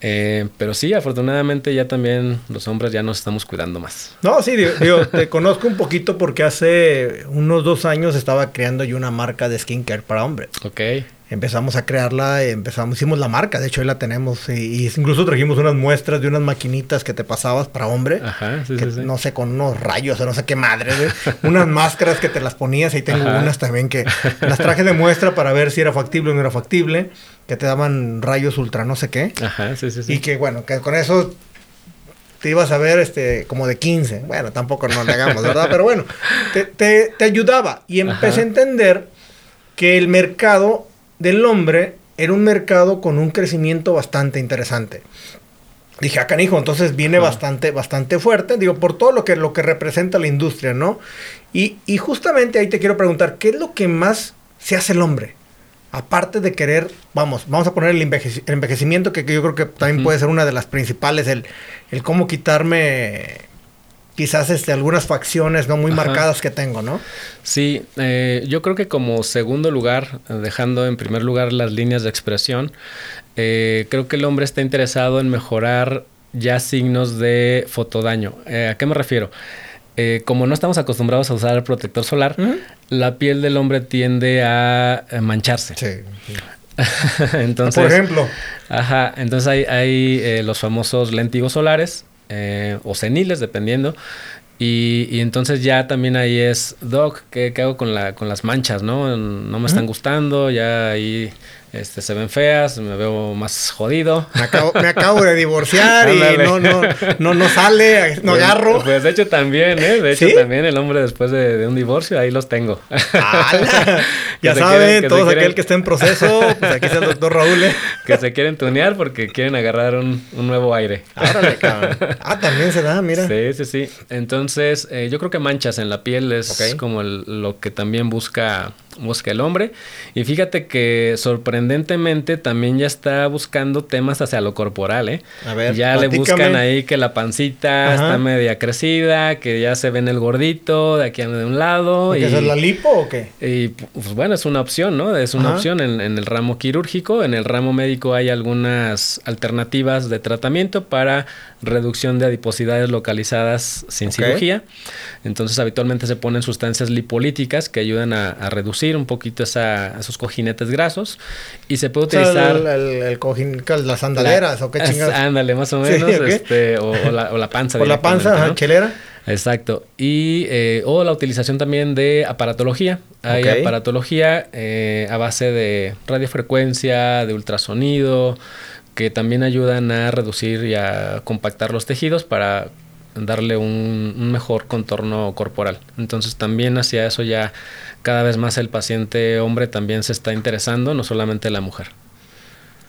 Eh, pero sí, afortunadamente ya también los hombres ya nos estamos cuidando más. No, sí, digo, te *laughs* conozco un poquito porque hace unos dos años estaba creando yo una marca de skincare para hombres. Ok empezamos a crearla, empezamos, hicimos la marca, de hecho hoy la tenemos, y, incluso trajimos unas muestras de unas maquinitas que te pasabas para hombre, Ajá, sí, sí, sí. no sé, con unos rayos o no sé qué madre, unas máscaras que te las ponías, y tengo unas también que las traje de muestra para ver si era factible o no era factible, que te daban rayos ultra no sé qué, Ajá, sí, sí, y que bueno, que con eso te ibas a ver este, como de 15. Bueno, tampoco no le hagamos, ¿verdad? Pero bueno, te, te, te ayudaba. Y empecé a entender que el mercado del hombre era un mercado con un crecimiento bastante interesante. Dije, acá, ah, hijo, entonces viene bastante, bastante fuerte, digo, por todo lo que, lo que representa la industria, ¿no? Y, y justamente ahí te quiero preguntar, ¿qué es lo que más se hace el hombre? Aparte de querer, vamos, vamos a poner el, envejecimiento, que, yo creo que también puede ser una de las principales, el, el cómo quitarme quizás este, algunas facciones no muy marcadas que tengo, ¿no? Sí, eh, yo creo que como segundo lugar, dejando en primer lugar las líneas de expresión, eh, creo que el hombre está interesado en mejorar ya signos de fotodaño. Eh, ¿A qué me refiero? como no estamos acostumbrados a usar el protector solar, la piel del hombre tiende a mancharse. Sí. *laughs* entonces, Por ejemplo. Ajá, entonces hay, hay los famosos lentigos solares, eh, o seniles, dependiendo. Y, entonces ya también ahí es, Doc, ¿qué, hago con, la, con las manchas? ¿no? No me están gustando, ya ahí este, se ven feas, me veo más jodido. Me acabo, me acabo de divorciar y no, no, no, no sale, no Pues- agarro. Pues de hecho también, ¿eh? De hecho ¿Sí? también el hombre después de, de un divorcio, ahí los tengo. *laughs* Ya saben, quieren- todos aquel que esté en proceso, pues aquí está el doctor Raúl. ¿eh? *laughs* que se quieren tunear porque quieren agarrar un, un nuevo aire. Árale, cabrón. *laughs* Ah, también se da, mira. Sí, sí, sí. Entonces, eh, yo creo que manchas en la piel es como el- lo que también busca, busca el hombre. Y fíjate que sorprendentemente también ya está buscando temas hacia lo corporal, ¿eh? A ver, ya le buscan ahí que la pancita Ajá. está media crecida, que ya se ven el gordito de aquí de un lado. ¿Porque y, es la lipo o qué? y pues bueno, es una opción, ¿no? Es una Ajá. opción en, en el ramo quirúrgico. En el ramo médico hay algunas alternativas de tratamiento para reducción de adiposidades localizadas sin cirugía. Entonces, habitualmente se ponen sustancias lipolíticas que ayudan a, a reducir un poquito esa- esos cojinetes grasos. Y se puede O sea, utilizar. el, el, el cojín, las sandaleras o qué chingados. Ándale, más o *laughs* Sí, menos. este, o, o la, o la panza. *laughs* Por la panza, chelera. Exacto. Y, eh, o la utilización también de aparatología. Hay aparatología eh, a base de radiofrecuencia, de ultrasonido, que también ayudan a reducir y a compactar los tejidos para darle un, un mejor contorno corporal. Entonces también hacia eso ya cada vez más el paciente hombre también se está interesando, no solamente la mujer.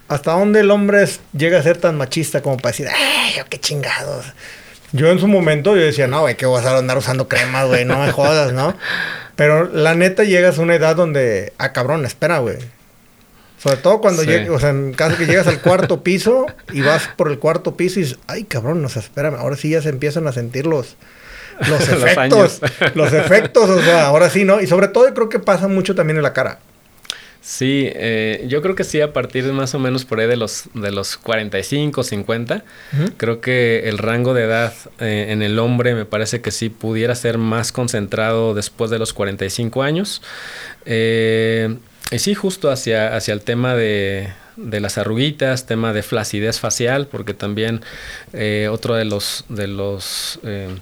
¿Hasta dónde el hombre llega a ser tan machista como para decir, ¡ay, yo qué chingados! Yo en su momento yo decía, no, güey, que vas a andar usando cremas, güey, no me jodas, ¿no? Pero la neta llegas a una edad donde, ah, cabrón, espera, güey. Sobre todo cuando Sí. llegas, o sea, en caso que llegas al cuarto piso y vas por el cuarto piso y dices, ay, cabrón, o sea, espérame, ahora sí ya se empiezan a sentir los, *laughs* los efectos. *laughs* los efectos, o sea, ahora sí, ¿no? Y sobre todo yo creo que pasa mucho también en la cara. Sí, eh, yo creo que sí, a partir de más o menos por ahí de los, de los 45, 50, creo que el rango de edad eh, en el hombre me parece que sí pudiera ser más concentrado después de los 45 años. Eh, y sí, justo hacia, hacia el tema de, de las arruguitas, tema de flacidez facial, porque también eh, otro de los... De los eh,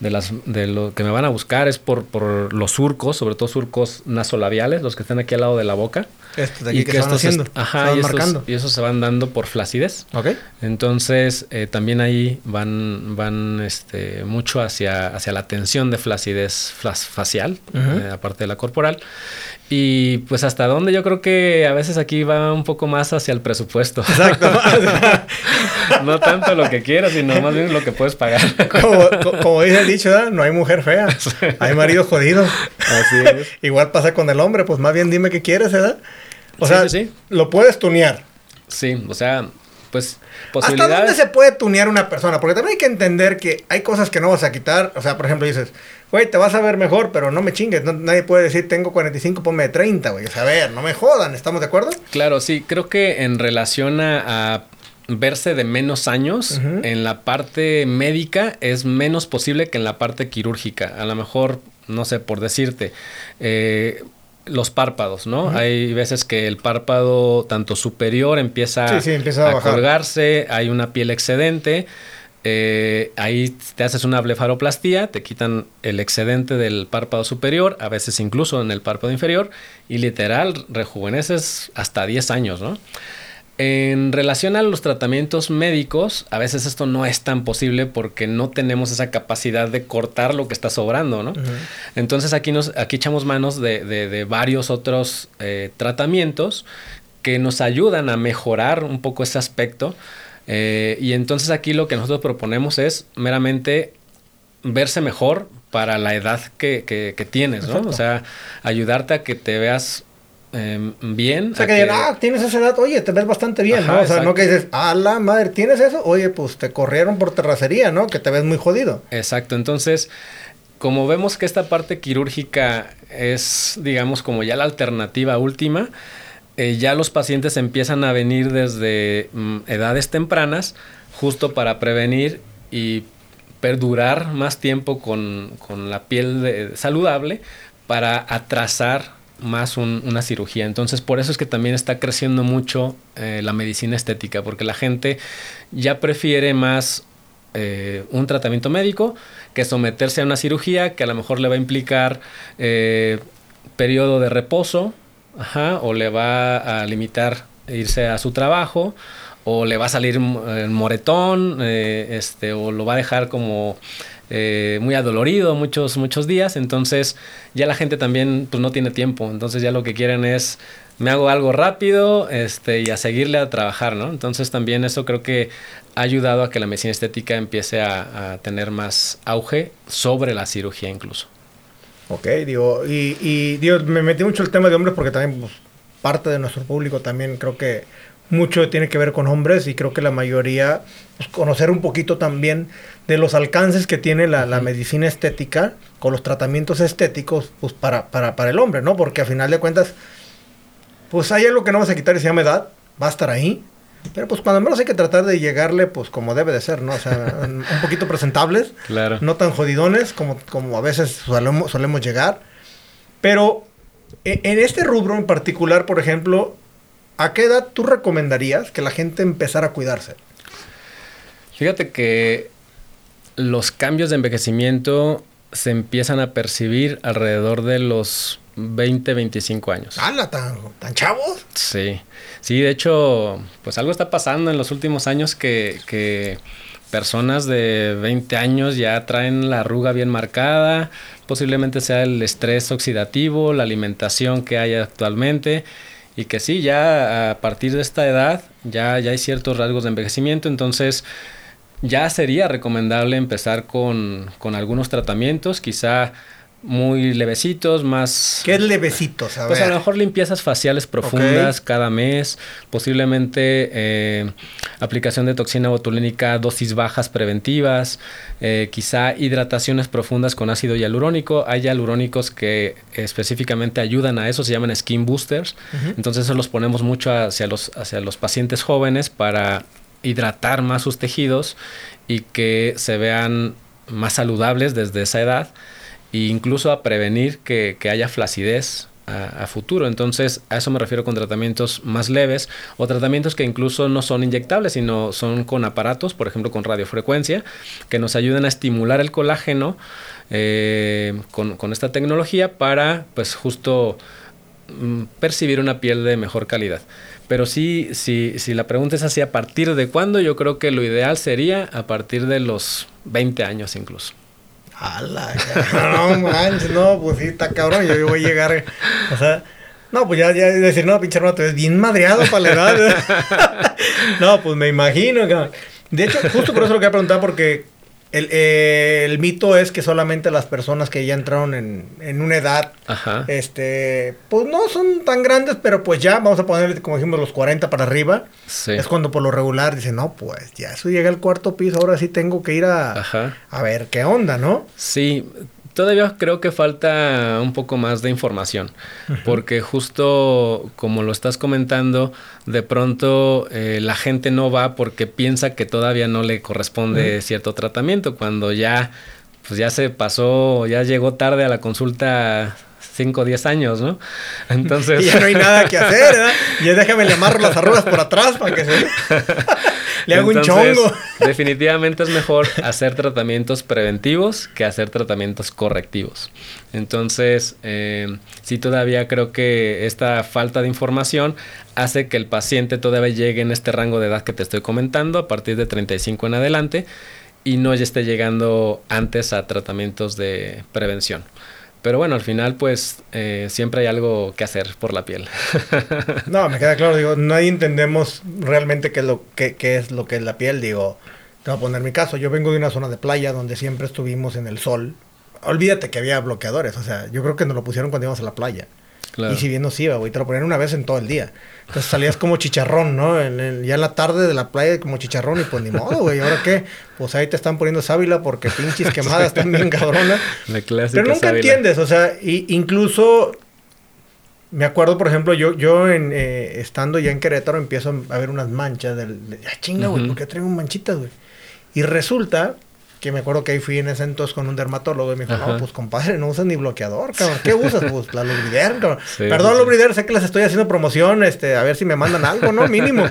de las de lo que me van a buscar es por, por los surcos, sobre todo surcos nasolabiales, los que están aquí al lado de la boca. Estos de aquí que, estos haciendo, est- ajá, se van y estos, marcando. y esos se van dando por flacidez. ¿Ok? Entonces, eh, también ahí van, van este, mucho hacia, hacia la tensión de flacidez facial, eh, aparte de la corporal. Y pues hasta donde yo creo que a veces aquí va un poco más hacia el presupuesto. Exacto. *laughs* no tanto lo que quieras, sino más bien lo que puedes pagar. como, co- como dice el dicho, no hay mujer fea, *laughs* hay marido jodido. Así es. *laughs* Igual pasa con el hombre, pues más bien dime qué quieres, ¿verdad? O Sí, sea, sí, sí. lo puedes tunear. Sí, o sea, pues ¿Hasta posibilidades. dónde se puede tunear una persona? Porque también hay que entender que hay cosas que no vas a quitar. O sea, por ejemplo, dices, güey, te vas a ver mejor, pero no me chingues. No- nadie puede decir, tengo 45, ponme de 30, güey. O sea, a ver, no me jodan, ¿estamos de acuerdo? Claro, sí, creo que en relación a, a verse de menos años, en la parte médica es menos posible que en la parte quirúrgica. A lo mejor, no sé, por decirte, eh, los párpados, ¿no? Hay veces que el párpado, tanto superior, empieza, Sí, sí, empieza a bajar. colgarse, hay una piel excedente. eh, ahí te haces una blefaroplastía, te quitan el excedente del párpado superior, a veces incluso en el párpado inferior, y literal rejuveneces hasta 10 años, ¿no? En relación a los tratamientos médicos, a veces esto no es tan posible porque no tenemos esa capacidad de cortar lo que está sobrando, ¿no? Entonces aquí, nos, aquí echamos manos de, de- de varios otros eh, tratamientos que nos ayudan a mejorar un poco ese aspecto. Eh, y entonces aquí lo que nosotros proponemos es meramente verse mejor para la edad que, que- que tienes, ¿no? O sea, ayudarte a que te veas eh, bien. O sea, a que digan, ah, tienes esa edad, oye, te ves bastante bien, Ajá, ¿no? O sea, no que dices, ah, la madre, ¿tienes eso? Oye, pues te corrieron por terracería, ¿no? Que te ves muy jodido. Exacto, entonces, como vemos que esta parte quirúrgica es, digamos, como ya la alternativa última, eh, ya los pacientes empiezan a venir desde mm, edades tempranas, justo para prevenir y perdurar más tiempo con, con la piel de- saludable para atrasar más un- una cirugía. Entonces, por eso es que también está creciendo mucho eh, la medicina estética, porque la gente ya prefiere más eh, un tratamiento médico que someterse a una cirugía que a lo mejor le va a implicar eh, periodo de reposo, ajá, o le va a limitar irse a su trabajo, o le va a salir el moretón, eh, este, o lo va a dejar como eh, muy adolorido muchos, muchos días. Entonces ya la gente también pues, no tiene tiempo. Entonces ya lo que quieren es me hago algo rápido este, y a seguirle a trabajar, ¿no? Entonces también eso creo que ha ayudado a que la medicina estética empiece a, tener más auge sobre la cirugía incluso. Ok, digo, y, y me metí mucho el tema de hombres porque también pues, parte de nuestro público también creo que mucho tiene que ver con hombres y creo que la mayoría, pues, conocer un poquito también de los alcances que tiene la, medicina estética con los tratamientos estéticos, pues para, para, para el hombre, ¿no? Porque a final de cuentas, pues hay algo que no vas a quitar y se llama edad, va a estar ahí. Pero pues cuando menos hay que tratar de llegarle pues como debe de ser, ¿no? O sea, un poquito presentables, claro. no tan jodidones como, como a veces solemos, solemos llegar. Pero e, en este rubro en particular, por ejemplo, ¿a qué edad tú recomendarías que la gente empezara a cuidarse? Fíjate que los cambios de envejecimiento se empiezan a percibir alrededor de los 20, 25 años. ¡Hala, tan, tan chavos! Sí, sí, de hecho, pues algo está pasando en los últimos años que, que personas de 20 años ya traen la arruga bien marcada, posiblemente sea el estrés oxidativo, la alimentación que hay actualmente y que sí, ya a partir de esta edad ya, ya hay ciertos rasgos de envejecimiento, entonces ya sería recomendable empezar con, con algunos tratamientos, quizá muy levecitos, más... ¿Qué es levecitos? A pues a lo mejor limpiezas faciales profundas cada mes, posiblemente eh, aplicación de toxina botulínica, dosis bajas preventivas, eh, quizá hidrataciones profundas con ácido hialurónico. Hay hialurónicos que específicamente ayudan a eso, se llaman skin boosters. Entonces eso los ponemos mucho hacia los, hacia los pacientes jóvenes para hidratar más sus tejidos y que se vean más saludables desde esa edad e incluso a prevenir que, haya flacidez a, futuro. Entonces, a eso me refiero con tratamientos más leves o tratamientos que incluso no son inyectables, sino son con aparatos, por ejemplo, con radiofrecuencia, que nos ayuden a estimular el colágeno eh, con, con, esta tecnología para, pues, justo mm, percibir una piel de mejor calidad. Pero sí, sí, si la pregunta es así, ¿a partir de cuándo? Yo creo que lo ideal sería a partir de los 20 años incluso. ¡Hala! *laughs* No manches, no, pues sí, está cabrón. Yo voy a llegar, o sea, no, pues ya, ya decir, no, pinche hermano, te ves bien madreado para la edad. *laughs* no, pues me imagino. De hecho, justo por eso lo quería preguntar, porque el, eh, el, mito es que solamente las personas que ya entraron en, en una edad, este, pues no son tan grandes, pero pues ya, vamos a ponerle, como dijimos, los 40 para arriba. Es cuando por lo regular dicen, no, pues ya eso llega al cuarto piso, ahora sí tengo que ir a, a ver qué onda, ¿no? Sí, todavía creo que falta un poco más de información, porque justo como lo estás comentando, de pronto eh, la gente no va porque piensa que todavía no le corresponde cierto tratamiento, cuando ya, pues ya se pasó, ya llegó tarde a la consulta 5 o 10 años, ¿no? *laughs* Entonces... y ya no hay nada que hacer, ¿verdad? *laughs* Ya déjame le amarro las arrugas por atrás para que se... *laughs* le hago un chongo. definitivamente es mejor hacer tratamientos preventivos que hacer tratamientos correctivos. Entonces, eh, sí todavía creo que esta falta de información hace que el paciente todavía llegue en este rango de edad que te estoy comentando, a partir de 35 en adelante, y no ya esté llegando antes a tratamientos de prevención. Pero bueno, al final pues eh, siempre hay algo que hacer por la piel. *laughs* no, me queda claro, digo, nadie entendemos realmente qué es lo, qué, qué es, lo que es la piel, digo, te voy a poner mi caso, yo vengo de una zona de playa donde siempre estuvimos en el sol. Olvídate que había bloqueadores, o sea, yo creo que nos lo pusieron cuando íbamos a la playa. Y si bien nos iba, güey, te lo ponían una vez en todo el día. Entonces salías como chicharrón, ¿no? En ya en la tarde de la playa como chicharrón y pues ni modo, güey. ¿Ahora qué? Pues ahí te están poniendo sábila porque pinches *laughs* quemadas están bien cabronas. Pero nunca entiendes, o sea, y incluso me acuerdo, por ejemplo, yo, yo en, eh, estando ya en Querétaro empiezo a ver unas manchas del... De, ah, chinga, güey, ¿por qué traigo manchitas, güey? Y resulta que me acuerdo que ahí fui en ese entonces con un dermatólogo y me dijo, no, pues compadre, no usas ni bloqueador, cabrón. ¿Qué usas? Pues la Lubrider, cabrón. *laughs* Perdón, Lubrider, sé que les estoy haciendo promoción, este, a ver si me mandan algo, ¿no? Mínimo.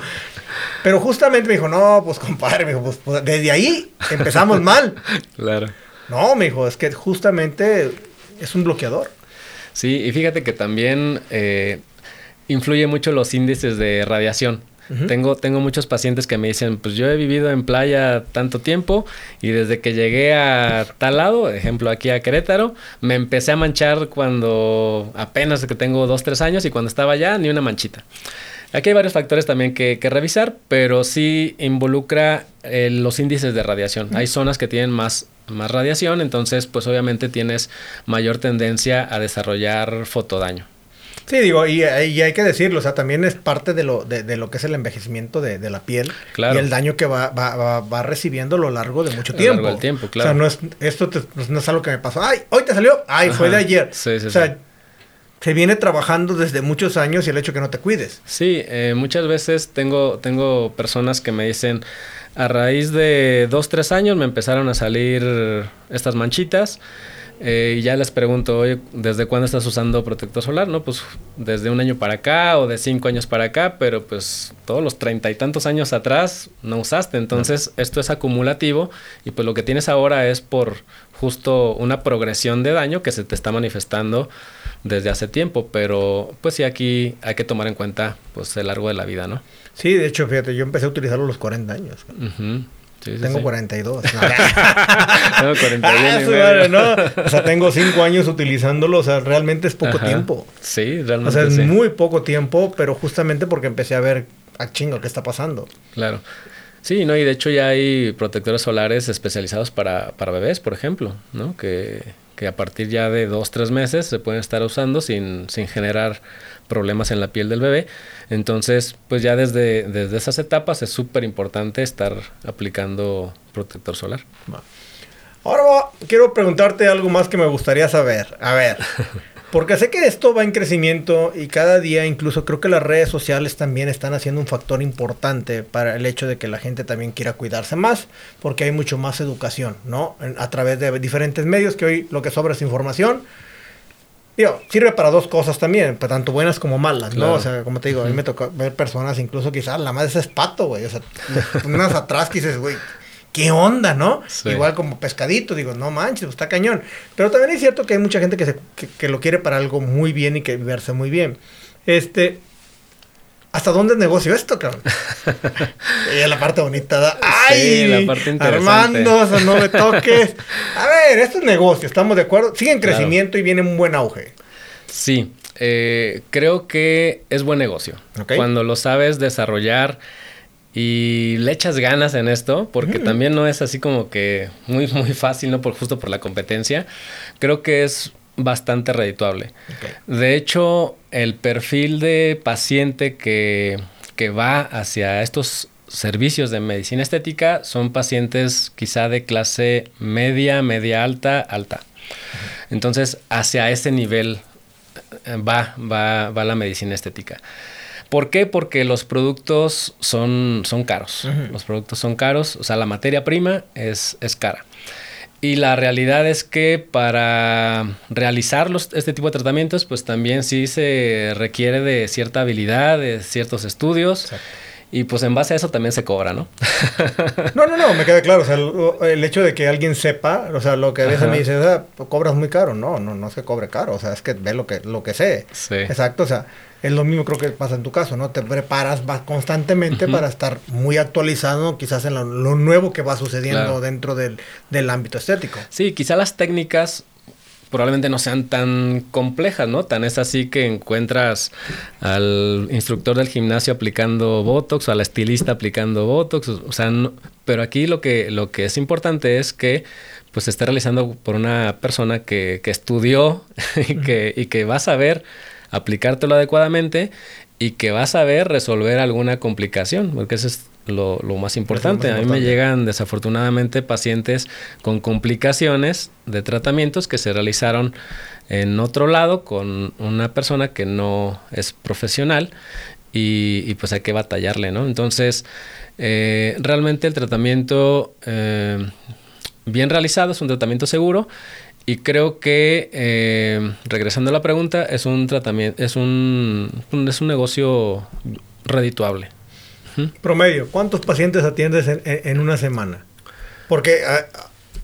Pero justamente me dijo, no, pues compadre, me dijo, pues, pues desde ahí empezamos mal. *laughs* Claro. No, me dijo, es que justamente es un bloqueador. Sí, y fíjate que también... Eh, influye mucho los índices de radiación. Tengo, tengo muchos pacientes que me dicen, pues yo he vivido en playa tanto tiempo y desde que llegué a tal lado, ejemplo aquí a Querétaro, me empecé a manchar cuando apenas que tengo dos, tres años y cuando estaba allá ni una manchita. Aquí hay varios factores también que, revisar, pero sí involucra eh, los índices de radiación. Hay zonas que tienen más, más radiación, entonces pues obviamente tienes mayor tendencia a desarrollar fotodaño. Sí, digo, y, hay que decirlo, o sea, también es parte de lo, de, lo que es el envejecimiento de, la piel y el daño que va, va, va, recibiendo a lo largo de mucho tiempo. A lo largo del tiempo, claro. O sea, no es, esto no es algo que me pasó, ay, hoy te salió, ay, fue de ayer. Sí, sí, o sea, se viene trabajando desde muchos años y el hecho que no te cuides. Sí, eh, muchas veces tengo, tengo personas que me dicen, a raíz de dos, tres años me empezaron a salir estas manchitas. Eh, y ya les pregunto, oye, ¿desde cuándo estás usando protector solar? No, pues desde un año para acá o de cinco años para acá, pero pues todos los treinta y tantos años atrás no usaste. Entonces, esto es acumulativo y pues lo que tienes ahora es por justo una progresión de daño que se te está manifestando desde hace tiempo, pero pues sí aquí hay que tomar en cuenta pues el largo de la vida, ¿no? Sí, de hecho, fíjate, yo empecé a utilizarlo a los 40 años. Tengo 42. *laughs* tengo 41. no. *laughs* O sea, tengo 5 años utilizándolo. O sea, realmente es poco tiempo. Sí, realmente. O sea, es muy poco tiempo, pero justamente porque empecé a ver a ah, chingo qué está pasando. Claro. Sí, no, y de hecho ya hay protectores solares especializados para, para bebés, por ejemplo, ¿no? Que, que a partir ya de dos, tres meses se pueden estar usando sin, sin generar problemas en la piel del bebé. Entonces, pues ya desde, desde esas etapas es súper importante estar aplicando protector solar. Ahora quiero preguntarte algo más que me gustaría saber. A ver, *laughs* Porque sé que esto va en crecimiento y cada día incluso creo que las redes sociales también están haciendo un factor importante para el hecho de que la gente también quiera cuidarse más, porque hay mucho más educación, ¿no? a través de diferentes medios que hoy lo que sobra es información. Digo, sirve para dos cosas también, tanto buenas como malas, ¿no? O sea, como te digo, a mí me tocó ver personas, incluso quizás la madre es pato, güey. O sea, *laughs* unas atrás que dices, güey, ¿qué onda, no? Igual como pescadito, digo, no manches, pues, está cañón. Pero también es cierto que hay mucha gente que, se, que, lo quiere para algo muy bien y que verse muy bien. Este, ¿hasta dónde es negocio esto, cabrón? *laughs* y la parte bonita, ¡ay! la parte Armando, no me toques. A ver, esto es negocio, ¿estamos de acuerdo? Sigue en crecimiento y viene un buen auge. Sí, eh, creo que es buen negocio. Cuando lo sabes desarrollar y le echas ganas en esto, porque también no es así como que muy, muy fácil, ¿no? Por, justo por la competencia. Creo que es bastante redituable. De hecho, el perfil de paciente que, que va hacia estos servicios de medicina estética son pacientes quizá de clase media, media alta, alta. Entonces, hacia ese nivel eh, va, va, va la medicina estética. ¿Por qué? Porque los productos son, son caros. Los productos son caros, o sea, la materia prima es, es cara. Y la realidad es que para realizar este tipo de tratamientos, pues también sí se requiere de cierta habilidad, de ciertos estudios. Y pues en base a eso también se cobra, ¿no? *laughs* no, no, no, me queda claro. O sea, el, hecho de que alguien sepa, o sea, lo que a veces me dice, ah, cobras muy caro. No, no, no es que cobre caro. O sea, es que ve lo que, lo que sé. Sí. Exacto. O sea, es lo mismo creo que pasa en tu caso, ¿no? Te preparas vas constantemente para estar muy actualizado quizás en lo, nuevo que va sucediendo dentro del, del, ámbito estético. Sí, quizás las técnicas probablemente no sean tan complejas, ¿no? Tan es así que encuentras al instructor del gimnasio aplicando Botox o al estilista aplicando Botox, o sea, pero aquí lo que, lo que es importante es que pues se esté realizando por una persona que, que estudió *laughs* y, que, y que va a saber aplicártelo adecuadamente y que vas a ver resolver alguna complicación, porque eso es lo, más importante. A mí me llegan desafortunadamente pacientes con complicaciones de tratamientos que se realizaron en otro lado con una persona que no es profesional y, pues hay que batallarle, ¿no? Entonces, eh, realmente el tratamiento eh, bien realizado es un tratamiento seguro y creo que, eh, regresando a la pregunta, es un tratamiento, es un, es un negocio redituable. Promedio, ¿cuántos pacientes atiendes en, una semana? Porque ah,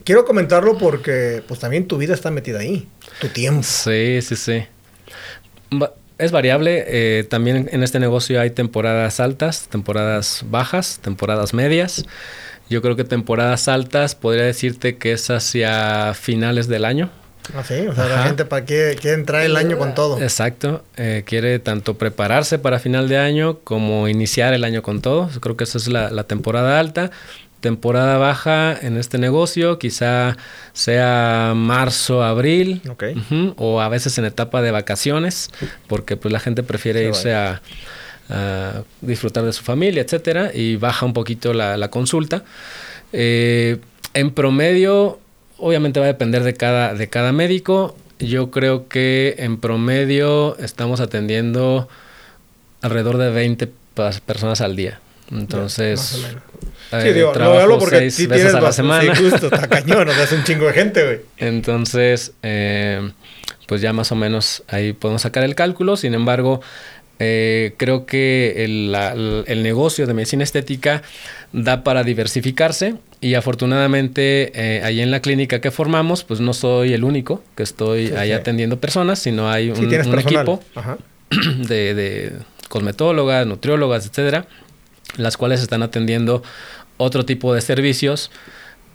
quiero comentarlo porque pues también tu vida está metida ahí, tu tiempo. Sí, sí, sí. es variable. Eh, también en este negocio hay temporadas altas, temporadas bajas, temporadas medias. Yo creo que temporadas altas podría decirte que es hacia finales del año. Ah, sí, o sea, la gente para qué quiere entrar el año con todo. Exacto, eh, quiere tanto prepararse para final de año como iniciar el año con todo. Creo que esa es la, la temporada alta temporada baja en este negocio, quizá sea marzo, abril, o a veces en etapa de vacaciones, porque pues la gente prefiere irse a, disfrutar de su familia, etcétera, y baja un poquito la, consulta. Eh, en promedio, obviamente va a depender de cada, de cada médico. Yo creo que en promedio estamos atendiendo alrededor de 20 personas al día. Entonces, eh, sí, digo, lo hablo porque sí tienes a la semana. Sí, justo, está *laughs* cañón, o sea, es un chingo de gente, güey. Entonces, eh, pues ya más o menos ahí podemos sacar el cálculo. Sin embargo, eh, creo que el, el, negocio de medicina estética da para diversificarse y afortunadamente eh, ahí en la clínica que formamos, pues no soy el único que estoy ahí atendiendo personas, sino hay un, un equipo *clears throat* de, de cosmetólogas, nutriólogas, etcétera las cuales están atendiendo otro tipo de servicios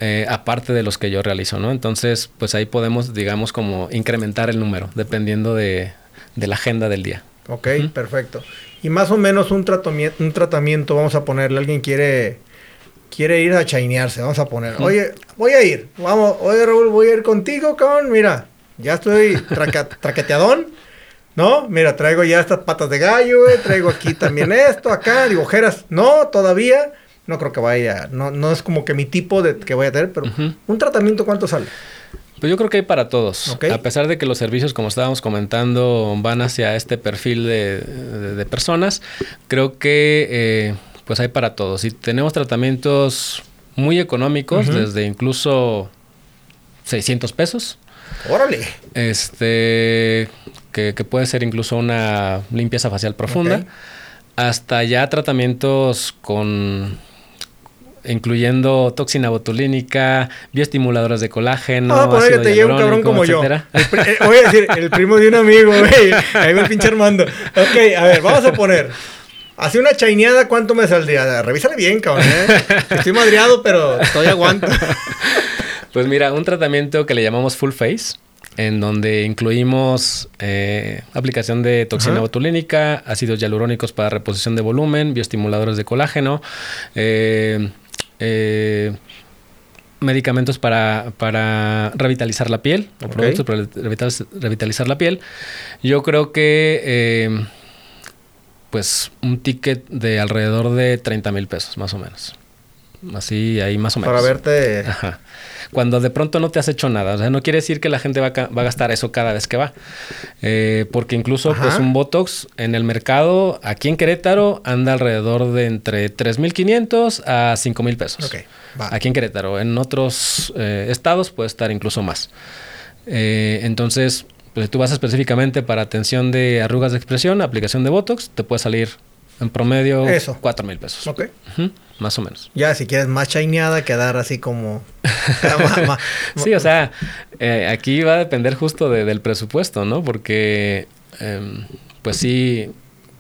eh, aparte de los que yo realizo, ¿no? Entonces, pues ahí podemos, digamos, como incrementar el número, dependiendo de, la agenda del día. Ok, perfecto. Y más o menos un tratamiento, un tratamiento, vamos a ponerle, alguien quiere, quiere ir a chainearse, vamos a poner, oye, voy a ir, vamos, oye Raúl, voy a ir contigo, cabrón, mira, ya estoy *laughs* traqueteadón, ¿no? Mira, traigo ya estas patas de gallo, traigo aquí también esto, acá, digo, ojeras, no, todavía, no creo que vaya, no, no es como que mi tipo de que voy a tener, pero un tratamiento, ¿cuánto sale? Pues yo creo que hay para todos. A pesar de que los servicios, como estábamos comentando, van hacia este perfil de, personas, creo que eh, pues hay para todos. Y tenemos tratamientos muy económicos, desde incluso 600 pesos. Órale. Este, que, puede ser incluso una limpieza facial profunda, hasta ya tratamientos con incluyendo toxina botulínica, bioestimuladoras de colágeno. Ah, por ahí te lleva un cabrón como yo. Eh, voy a decir, el primo de un amigo, güey. *laughs* Ahí va el pinche Armando. Ok, a ver, vamos a poner. Hace una chaineada, ¿cuánto me saldría? Revísale bien, cabrón. ¿eh? Estoy madreado, pero todavía aguanto. *laughs* Pues mira, un tratamiento que le llamamos full face en donde incluimos eh, aplicación de toxina botulínica, ácidos hialurónicos para reposición de volumen, bioestimuladores de colágeno, eh, eh, medicamentos para, para, revitalizar la piel, o productos para revitalizar, la piel. Yo creo que pues un ticket de alrededor de 30 mil pesos, más o menos. Así, ahí más o menos. Para verte. Ajá cuando de pronto no te has hecho nada. O sea, no quiere decir que la gente va a, va a gastar eso cada vez que va. Eh, porque incluso pues un Botox en el mercado aquí en Querétaro anda alrededor de entre 3.500 a 5.000 pesos. Okay, Aquí en Querétaro. En otros eh, estados puede estar incluso más. Eh, entonces, pues tú vas específicamente para atención de arrugas de expresión, aplicación de Botox, te puede salir en promedio, Eso. 4 mil pesos. Ok. Más o menos. Ya, si quieres más chaineada, quedar así como... *laughs* *laughs* sí, o sea, eh, aquí va a depender justo del presupuesto, ¿no? Porque, em, pues sí,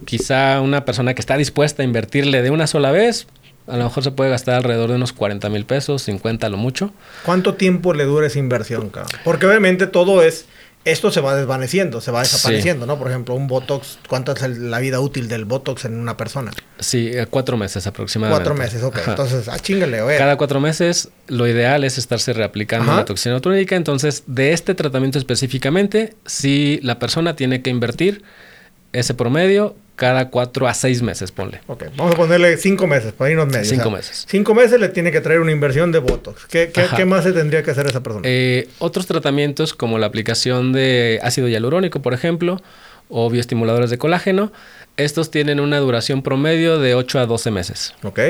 quizá una persona que está dispuesta a invertirle de una sola vez, a lo mejor se puede gastar alrededor de unos 40 mil pesos, 50 a lo mucho. ¿Cuánto tiempo le dura esa inversión, cabrón? Porque obviamente todo es esto se va desvaneciendo, se va desapareciendo, ¿no? Por ejemplo, un Botox, ¿cuánto es la vida útil del Botox en una persona? Sí, eh, cuatro meses aproximadamente. Cuatro meses, ok. Entonces, ah, chingale, oye. Cada cuatro meses, lo ideal es estarse reaplicando la toxina botulínica. Entonces, de este tratamiento específicamente, si la persona tiene que invertir ese promedio cada cuatro a seis meses, ponle. Ok, vamos a ponerle cinco meses, para irnos medio. Cinco meses. Cinco meses le tiene que traer una inversión de Botox. ¿Qué, qué, más se tendría que hacer esa persona? Eh, otros tratamientos como la aplicación de ácido hialurónico, por ejemplo, o bioestimuladores de colágeno, estos tienen una duración promedio de 8 a 12 meses. Ok.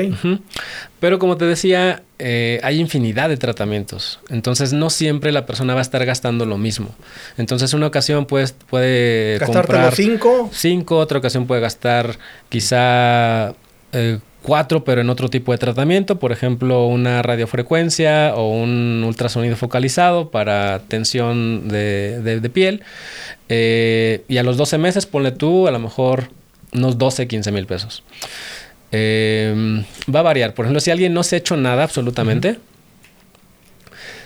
Pero como te decía, eh, hay infinidad de tratamientos. Entonces no siempre la persona va a estar gastando lo mismo. Entonces una ocasión puedes, puede comprar... cinco? Cinco, otra ocasión puede gastar quizá... Eh, cuatro, pero en otro tipo de tratamiento, por ejemplo, una radiofrecuencia o un ultrasonido focalizado para tensión de, piel. Eh, y a los 12 meses, ponle tú a lo mejor unos 12, 15 mil pesos. Eh, va a variar. Por ejemplo, si alguien no se ha hecho nada absolutamente,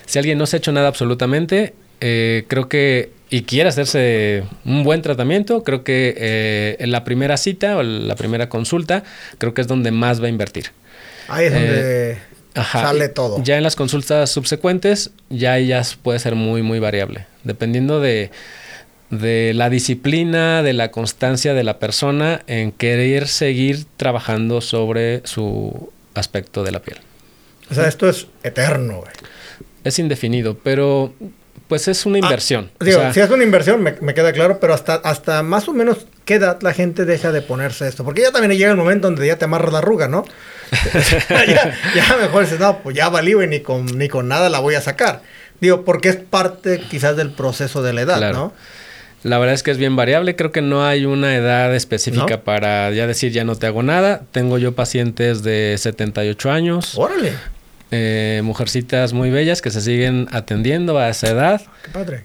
si alguien no se ha hecho nada absolutamente, eh, creo que y quiere hacerse un buen tratamiento, creo que eh, en la primera cita o la primera consulta, creo que es donde más va a invertir. Ahí es donde eh, sale todo. Ya en las consultas subsecuentes, ya ya puede ser muy, muy variable. Dependiendo de, de la disciplina, de la constancia de la persona en querer seguir trabajando sobre su aspecto de la piel. O sea, esto es eterno, güey. Es indefinido, pero pues es una ah, inversión. digo, si es una inversión, me, queda claro, pero hasta, hasta más o menos qué edad la gente deja de ponerse esto. Porque ya también llega el momento donde ya te amarras la arruga, ¿no? *laughs* *laughs* ya, mejor dices, no, pues ya valí, y ni con, ni con nada la voy a sacar. Digo, porque es parte quizás del proceso de la edad, ¿no? La verdad es que es bien variable. Creo que no hay una edad específica para ya decir ya no te hago nada. Tengo yo pacientes de 78 años. Órale. Eh, mujercitas muy bellas que se siguen atendiendo a esa edad.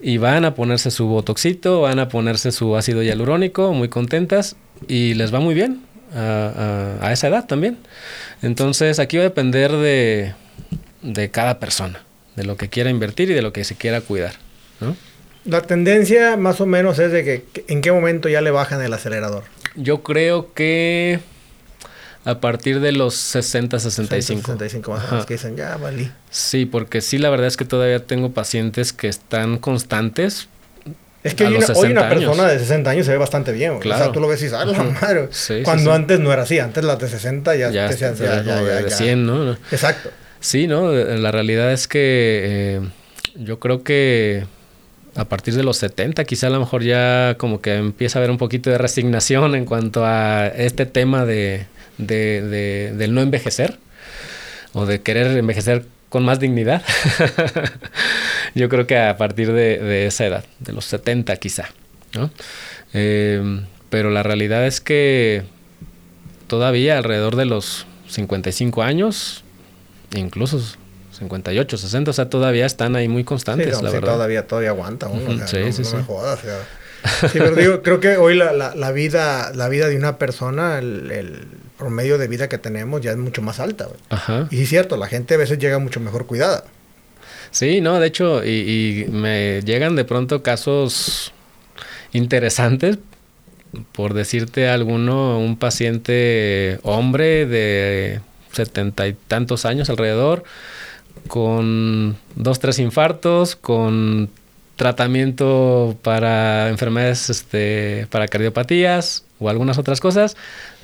Y van a ponerse su botoxito, van a ponerse su ácido hialurónico, muy contentas y les va muy bien a, esa edad también. Entonces aquí va a depender de, de, cada persona, de lo que quiera invertir y de lo que se quiera cuidar. La tendencia más o menos es de que en qué momento ya le bajan el acelerador. Yo creo que a partir de los 60, 65. 65 más o menos que dicen, ya valí. Sí, porque sí, la verdad es que todavía tengo pacientes que están constantes. Es que hoy una, persona de 60 años se ve bastante bien. Claro. O sea, tú lo ves y dices, ah, la madre. Cuando antes no era así. Antes las de 60 ya, ya, ya, ya, ya, de 100, ¿no? Exacto. Sí, ¿no? La realidad es que eh, yo creo que a partir de los 70 quizá a lo mejor ya como que empieza a haber un poquito de resignación en cuanto a este tema de, de, del no envejecer o de querer envejecer con más dignidad. *laughs* Yo creo que a partir de, esa edad, de los 70 quizá. Em, pero la realidad es que todavía alrededor de los 55 años, incluso 58, 60, o sea, todavía están ahí muy constantes, la verdad. Todavía, todavía aguanta uno. sí, sí, sí. me jodas, Sí, pero digo, creo que hoy la, la, vida, la vida de una persona, el, promedio de vida que tenemos ya es mucho más alta. Ajá. Y es cierto, la gente a veces llega mucho mejor cuidada. Sí, no, de hecho, y, me llegan de pronto casos interesantes. Por decirte alguno, un paciente hombre de setenta y tantos años alrededor, con dos, tres infartos, con tratamiento para enfermedades, este, para cardiopatías o algunas otras cosas,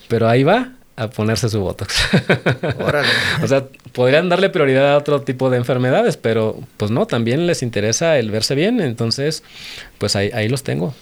pero ahí va a ponerse su Botox. *laughs* o sea, podrían darle prioridad a otro tipo de enfermedades, pero pues no, también les interesa el verse bien, entonces pues ahí, ahí los tengo.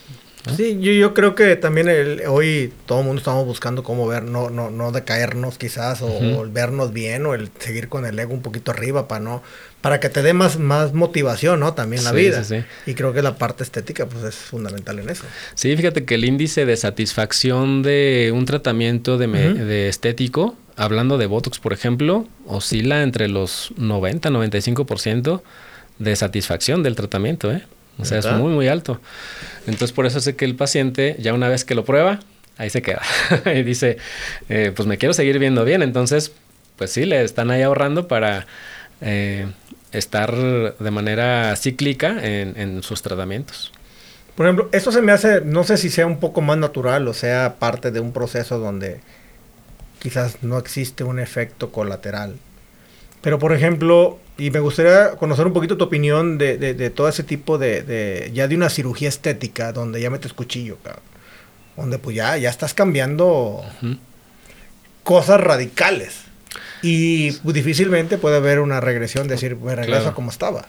Sí, yo, yo, creo que también el, hoy todo el mundo estamos buscando cómo ver, no, no, no decaernos quizás, o, vernos bien, o el seguir con el ego un poquito arriba para no, para que te dé más, más motivación, ¿no? También la vida. Y creo que la parte estética, pues es fundamental en eso. Sí, fíjate que el índice de satisfacción de un tratamiento de, de estético, hablando de Botox, por ejemplo, oscila entre los 90, 95% de satisfacción del tratamiento, ¿eh? O sea, es muy, muy alto. Entonces, por eso sé que el paciente, ya una vez que lo prueba, ahí se queda. *laughs* y dice, eh, pues me quiero seguir viendo bien. Entonces, pues sí, le están ahí ahorrando para eh, estar de manera cíclica en, en, sus tratamientos. Por ejemplo, esto se me hace, no sé si sea un poco más natural o sea parte de un proceso donde quizás no existe un efecto colateral. Pero, por ejemplo, y me gustaría conocer un poquito tu opinión de, de, todo ese tipo de, de, ya de una cirugía estética, donde ya metes cuchillo, cabrón. Donde pues ya, ya estás cambiando cosas radicales. Y difícilmente puede haber una regresión, decir, me regreso como estaba.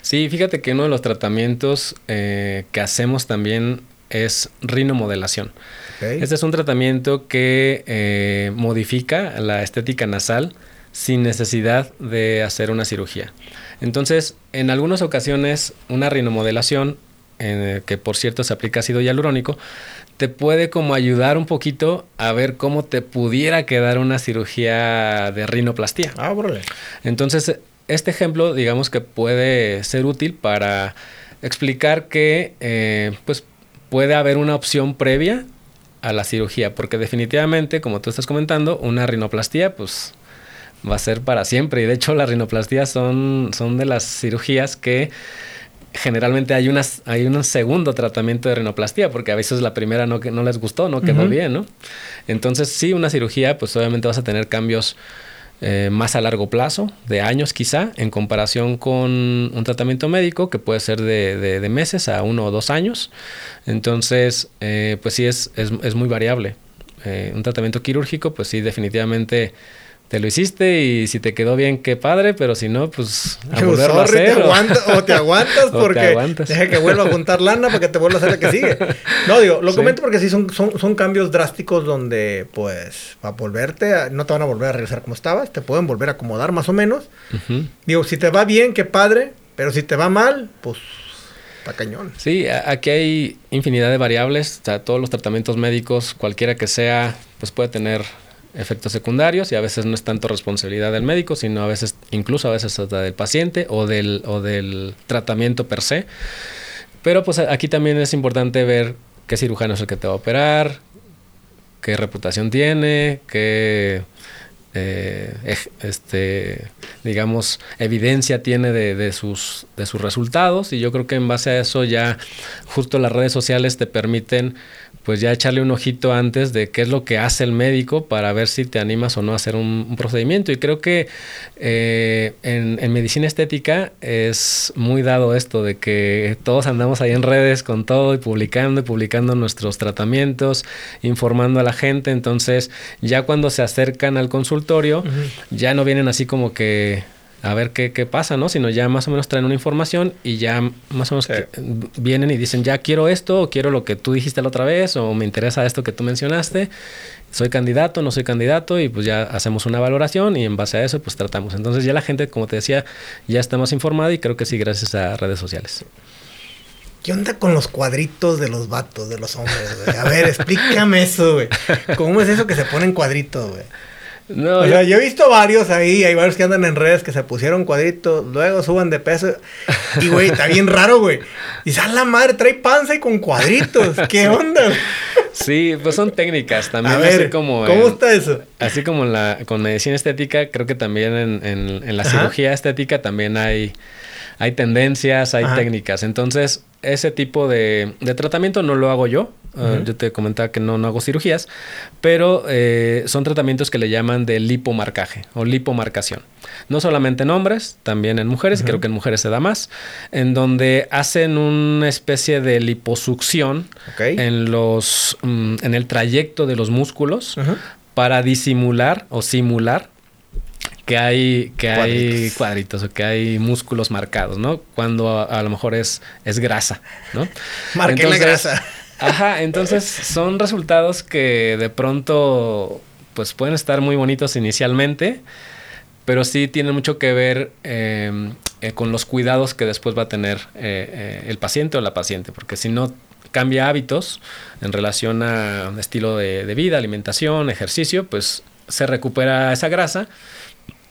Sí, fíjate que uno de los tratamientos eh, que hacemos también es rinomodelación. Este es un tratamiento que eh, modifica la estética nasal sin necesidad de hacer una cirugía. Entonces, en algunas ocasiones, una rinomodelación que por cierto se aplica ácido hialurónico, te puede como ayudar un poquito a ver cómo te pudiera quedar una cirugía de rinoplastía. Ah, Entonces, este ejemplo, digamos que puede ser útil para explicar que eh, pues puede haber una opción previa a la cirugía, porque definitivamente, como tú estás comentando, una rinoplastía, pues va a ser para siempre. Y de hecho, las rinoplastías son, son de las cirugías que generalmente hay, unas, hay un segundo tratamiento de rinoplastía, porque a veces la primera no, no les gustó, no quedó bien, ¿no? Entonces, sí, una cirugía, pues obviamente vas a tener cambios eh, más a largo plazo, de años quizá, en comparación con un tratamiento médico que puede ser de, meses a uno o dos años. Entonces, eh, pues sí, es, es, muy variable. Eh, un tratamiento quirúrgico, pues sí, definitivamente te lo hiciste y si te quedó bien, qué padre, pero si no, pues a volverlo a hacer. o, te *laughs* aguantas porque deja que vuelva a juntar lana para que te vuelva a hacer la que sigue. No, digo, lo comento porque sí son, son, son, cambios drásticos donde, pues, a volverte, no te van a volver a regresar como estabas, te pueden volver a acomodar más o menos. Digo, si te va bien, qué padre, pero si te va mal, pues Está cañón. Sí, aquí hay infinidad de variables. O sea, todos los tratamientos médicos, cualquiera que sea, pues puede tener efectos secundarios y a veces no es tanto responsabilidad del médico, sino a veces, incluso a veces hasta del paciente o del, o del tratamiento per se. Pero pues aquí también es importante ver qué cirujano es el que te va a operar, qué reputación tiene, qué eh, este, digamos, evidencia tiene de, sus, de sus resultados y yo creo que en base a eso ya justo las redes sociales te permiten pues ya echarle un ojito antes de qué es lo que hace el médico para ver si te animas o no a hacer un, procedimiento. Y creo que eh, en, medicina estética es muy dado esto de que todos andamos ahí en redes con todo y publicando y publicando nuestros tratamientos, informando a la gente. Entonces ya cuando se acercan al consultorio, ya no vienen así como que a ver qué, qué, pasa, ¿no? Sino ya más o menos traen una información y ya más o menos vienen y dicen, ya quiero esto, o quiero lo que tú dijiste la otra vez, o me interesa esto que tú mencionaste, soy candidato, no soy candidato, y pues ya hacemos una valoración y en base a eso pues tratamos. Entonces ya la gente, como te decía, ya está más informada y creo que sí gracias a redes sociales. ¿Qué onda con los cuadritos de los vatos, de los hombres, güey? A ver, explícame eso, güey. ¿Cómo es eso que se ponen cuadritos, güey? No, o sea, yo he visto varios ahí, hay varios que andan en redes que se pusieron cuadritos, luego suban de peso. Y, güey, está bien raro, güey. Y sale la madre, trae panza y con cuadritos. ¿Qué onda? Sí, pues son técnicas también. A ver, como ¿cómo está eso? Así como la, con medicina estética, creo que también en, en, la cirugía estética también hay, hay tendencias, hay técnicas. Entonces, ese tipo de, de tratamiento no lo hago yo. Ah, yo te comentaba que no, no hago cirugías, pero eh, son tratamientos que le llaman de lipomarcaje o lipomarcación. No solamente en hombres, también en mujeres, creo que en mujeres se da más, en donde hacen una especie de liposucción en, los, mm, en el trayecto de los músculos para disimular o simular que hay, que cuadritos. hay cuadritos o que hay músculos marcados, ¿no? Cuando a, lo mejor es, es grasa, ¿no? Marqué la grasa. Ajá, entonces son resultados que de pronto pues pueden estar muy bonitos inicialmente, pero sí tienen mucho que ver em, eh, con los cuidados que después va a tener eh, eh, el paciente o la paciente, porque si no cambia hábitos en relación a estilo de, vida, alimentación, ejercicio, pues se recupera esa grasa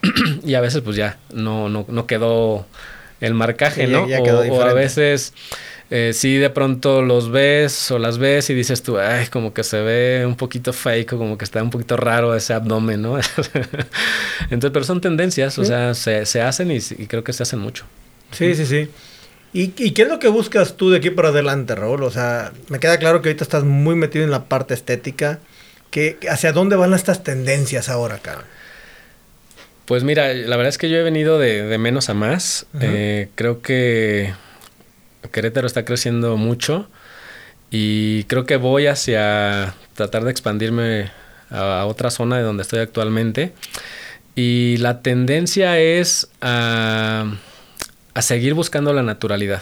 *clears throat* y a veces pues ya no, no, no quedó el marcaje, ¿no? o, a veces eh, si de pronto los ves o las ves y dices tú, ay, como que se ve un poquito fake, como que está un poquito raro ese abdomen, ¿no? *laughs* Entonces, pero son tendencias, o sea, se, se hacen y, creo que se hacen mucho. Sí, sí, sí. ¿Y, ¿Y, qué es lo que buscas tú de aquí para adelante, Raúl? O sea, me queda claro que ahorita estás muy metido en la parte estética. ¿Qué, ¿Hacia dónde van estas tendencias ahora, cara? Pues mira, la verdad es que yo he venido de, de menos a más. eh, creo que Querétaro está creciendo mucho y creo que voy hacia tratar de expandirme a, otra zona de donde estoy actualmente. Y la tendencia es a, seguir buscando la naturalidad.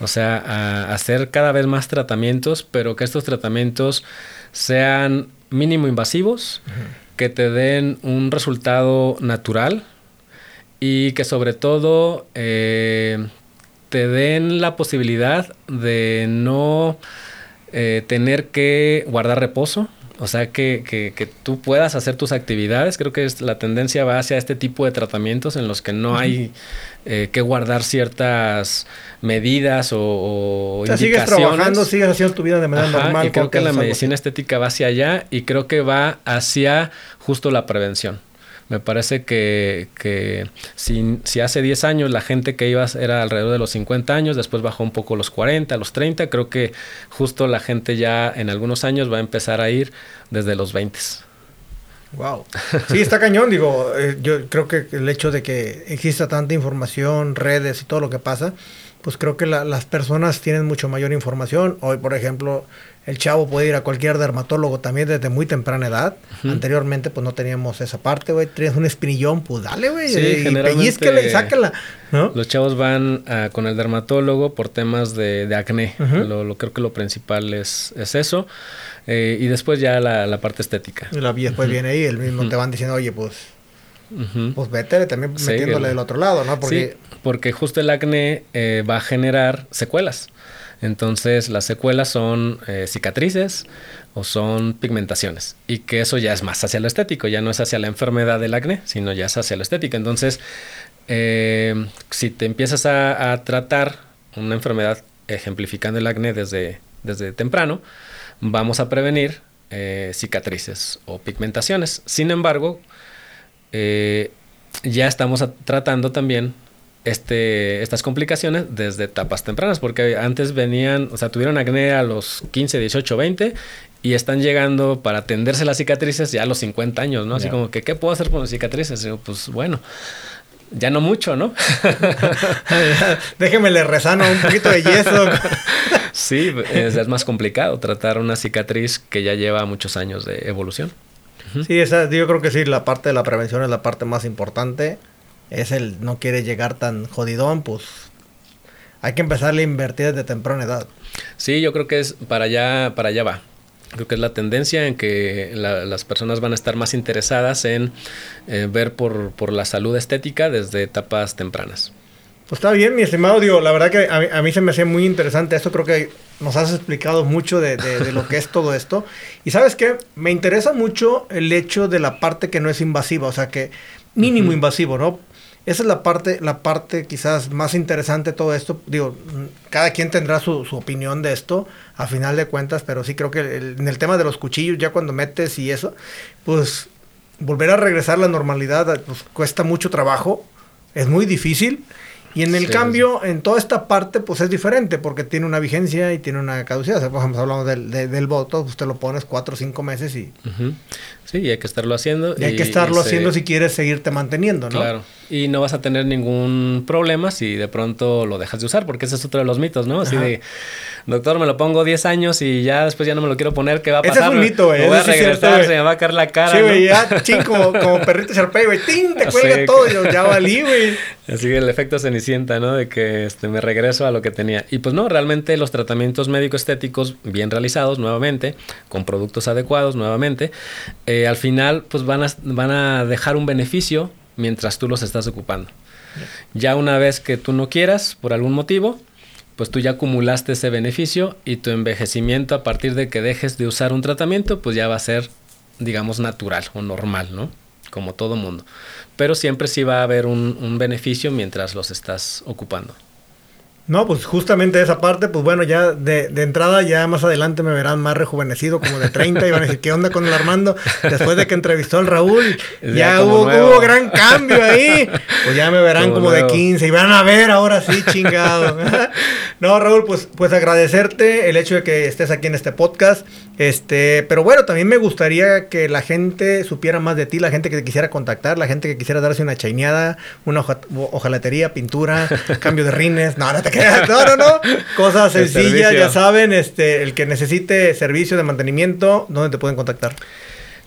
O sea, a hacer cada vez más tratamientos, pero que estos tratamientos sean mínimo invasivos, que te den un resultado natural y que sobre todo eh, te den la posibilidad de no eh, tener que guardar reposo, o sea, que, que, que, tú puedas hacer tus actividades. Creo que es, la tendencia va hacia este tipo de tratamientos en los que no hay eh, que guardar ciertas medidas o, o, o sea, sigues trabajando, sigues haciendo tu vida de manera Ajá, normal. Y creo que la medicina estética va hacia allá y creo que va hacia justo la prevención. Me parece que, que si, si, hace 10 años la gente que iba era alrededor de los 50 años, después bajó un poco los 40, los 30, creo que justo la gente ya en algunos años va a empezar a ir desde los 20. Wow. Sí, está cañón. Digo, eh, yo creo que el hecho de que exista tanta información, redes y todo lo que pasa, pues creo que la, las personas tienen mucho mayor información. Hoy, por ejemplo, el chavo puede ir a cualquier dermatólogo también desde muy temprana edad. Uh -huh. Anteriormente, pues no teníamos esa parte, güey. Tienes un espinillón, pues dale, güey. Sí, y pellizquela y sácala. ¿no? Los chavos van uh, con el dermatólogo por temas de, de acné. Uh -huh. lo, lo, creo que lo principal es, es eso. Eh, y después ya la, la, parte estética. Y la, después uh -huh. viene ahí, el mismo te van diciendo, oye, pues Uh -huh. Pues vete también Sí, metiéndole el- del otro lado, ¿no? Porque Sí, porque justo el acné eh, va a generar secuelas. Entonces las secuelas son eh, cicatrices o son pigmentaciones. Y que eso ya es más hacia lo estético, ya no es hacia la enfermedad del acné, sino ya es hacia lo estético. Entonces, eh, si te empiezas a, tratar una enfermedad ejemplificando el acné desde, desde temprano, vamos a prevenir eh, cicatrices o pigmentaciones. Sin embargo, ya estamos tratando también este, estas complicaciones desde etapas tempranas, porque antes venían, o sea, tuvieron acné a los 15, 18, 20 y están llegando para atenderse las cicatrices ya a los 50 años, ¿no? Así como que, ¿qué puedo hacer con las cicatrices? Y pues bueno, ya no mucho, ¿no? *laughs* déjeme le rezano un poquito de yeso. *laughs* sí, es, es más complicado tratar una cicatriz que ya lleva muchos años de evolución. Sí, esa, yo creo que sí, la parte de la prevención es la parte más importante. Es el no quiere llegar tan jodidón, pues hay que empezar a invertir desde temprana edad. Sí, yo creo que es para allá, para allá va. Creo que es la tendencia en que la- las personas van a estar más interesadas en eh, ver por, por la salud estética desde etapas tempranas. Pues está bien, mi estimado, digo, la verdad que a mí, a mí se me hace muy interesante esto, creo que nos has explicado mucho de, de- de lo que es todo esto. Y sabes qué, me interesa mucho el hecho de la parte que no es invasiva, o sea que mínimo invasivo, ¿no? Esa es la parte, la parte quizás más interesante de todo esto. Digo, mm, cada quien tendrá su, su opinión de esto, a final de cuentas, pero sí creo que el- en el tema de los cuchillos, ya cuando metes y eso, pues volver a regresar a la normalidad, pues cuesta mucho trabajo, es muy difícil. Y en el Sí. cambio, en toda esta parte, pues es diferente, porque tiene una vigencia y tiene una caducidad. O sea, por ejemplo, hablamos del, de- del voto, usted lo pones cuatro o cinco meses y. Sí, y hay que estarlo haciendo. y hay que estarlo haciendo si quieres seguirte manteniendo, ¿no? Claro. Y no vas a tener ningún problema si de pronto lo dejas de usar, porque ese es otro de los mitos, ¿no? Así Ajá. de, doctor, me lo pongo 10 años y ya después ya no me lo quiero poner, ¿qué va a Ese es pasar? un mito, güey, Me voy a cierto, se me va a caer la cara. Sí, güey, ¿no? ya, ching, como, como perrito Sharpay, güey, ting, te *laughs* cuelga Sí. todo, yo, ya valí, güey. *laughs* Así que el efecto cenicienta, ¿no? De que este, me regreso a lo que tenía. Y pues no, realmente los tratamientos médico-estéticos bien realizados nuevamente, con productos adecuados nuevamente, eh, al final pues van a, van a dejar un beneficio mientras tú los estás ocupando. Ya una vez que tú no quieras, por algún motivo, pues tú ya acumulaste ese beneficio y tu envejecimiento a partir de que dejes de usar un tratamiento, pues ya va a ser, digamos, natural o normal, ¿no? Como todo mundo. Pero siempre sí va a haber un beneficio mientras los estás ocupando. No, pues justamente esa parte, pues bueno, ya de, de entrada, ya más adelante me verán más rejuvenecido, como de 30, y van a decir, ¿qué onda con el Armando? Después de que entrevistó al Raúl, Ya hubo, hubo gran cambio ahí. Pues ya me verán Como como, de nuevo. 15, y van a ver ahora sí, chingado. *laughs* no, Raúl, pues, pues agradecerte el hecho de que estés aquí en este podcast. Este, pero bueno, también me gustaría que la gente supiera más de ti, la gente que te quisiera contactar, la gente que quisiera darse una chaineada, una hoja- hojalatería, pintura, *laughs* cambio de rines. No, no te creas. No, no, no. Cosas sencillas, ya saben. Este, el que necesite servicio de mantenimiento, ¿dónde te pueden contactar?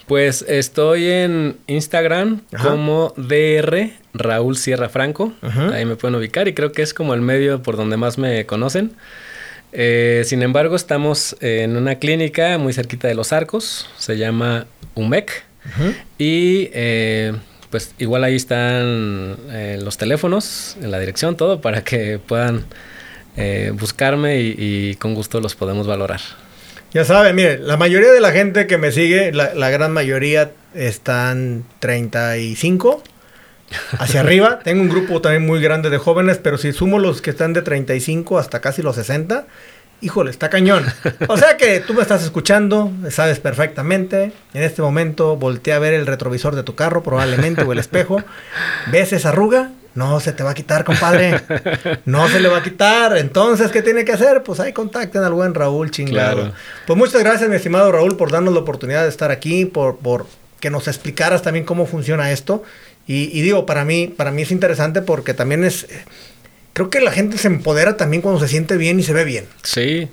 Pues estoy en Instagram Ajá. como DR Raúl Sierra Franco. Ajá. Ahí me pueden ubicar y creo que es como el medio por donde más me conocen. Eh, sin embargo, estamos en una clínica muy cerquita de Los Arcos. Se llama UMEC. Y eh, pues igual ahí están eh, los teléfonos, en la dirección, todo, para que puedan eh, buscarme y, con gusto los podemos valorar. Ya saben, mire, la mayoría de la gente que me sigue, la, la gran mayoría están 35 hacia arriba. Tengo un grupo también muy grande de jóvenes, pero si sumo los que están de 35 hasta casi los 60, híjole, está cañón. O sea que tú me estás escuchando, sabes perfectamente. En este momento voltea a ver el retrovisor de tu carro, probablemente, o el espejo. ¿Ves esa arruga? No se te va a quitar, compadre. No se le va a quitar. Entonces, ¿qué tiene que hacer? Pues ahí contacten al buen Raúl chingado. Pues muchas gracias, mi estimado Raúl, por darnos la oportunidad de estar aquí, por, por que nos explicaras también cómo funciona esto. Y, y digo, para mí, para mí es interesante porque también es creo que la gente se empodera también cuando se siente bien y se ve bien. Sí,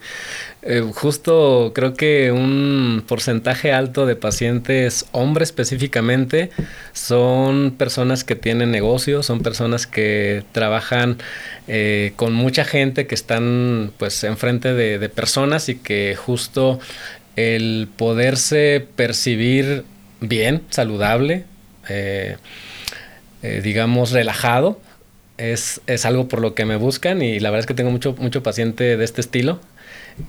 eh, justo creo que un porcentaje alto de pacientes, hombres específicamente, son personas que tienen negocios, son personas que trabajan eh, con mucha gente, que están pues enfrente de, personas y que justo el poderse percibir bien, saludable, eh, digamos, relajado, es, es, algo por lo que me buscan y la verdad es que tengo mucho, mucho paciente de este estilo.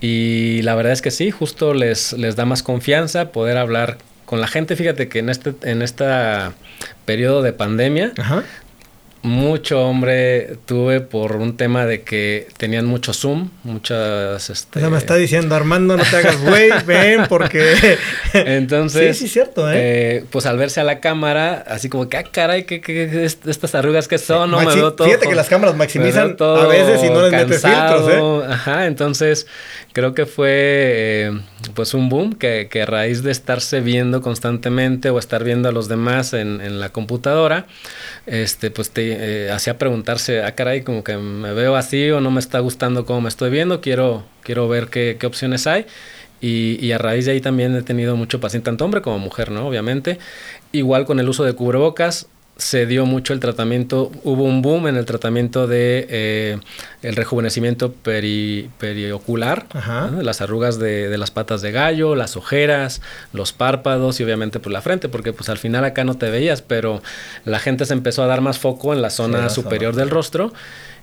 Y la verdad es que sí, justo les, les da más confianza poder hablar con la gente. Fíjate que en este, en este periodo de pandemia, mucho hombre tuve por un tema de que tenían mucho Zoom, muchas... Este... me está diciendo, Armando, no te hagas güey, *laughs* ven, porque... *laughs* Entonces... Sí, sí, cierto, ¿eh? ¿eh? Pues al verse a la cámara, así como que, ah, caray, ¿qué, qué, estas arrugas que son? No me veo todo... Fíjate que las cámaras maximizan a veces y no les metes filtros, ¿eh? Ajá, entonces creo que fue eh, pues un boom que, que, a raíz de estarse viendo constantemente o estar viendo a los demás en, en la computadora, este, pues te eh, hacía preguntarse, ah, caray, como que me veo así o no me está gustando cómo me estoy viendo, quiero, quiero ver qué, qué opciones hay. Y, y, a raíz de ahí también he tenido mucho paciente, tanto hombre como mujer, ¿no? Obviamente. Igual con el uso de cubrebocas, se dio mucho el tratamiento, hubo un boom en el tratamiento de eh, el rejuvenecimiento periocular, las arrugas de, las patas de gallo, las ojeras, los párpados y obviamente por pues, la frente, porque pues al final acá no te veías, pero la gente se empezó a dar más foco en la zona superior del rostro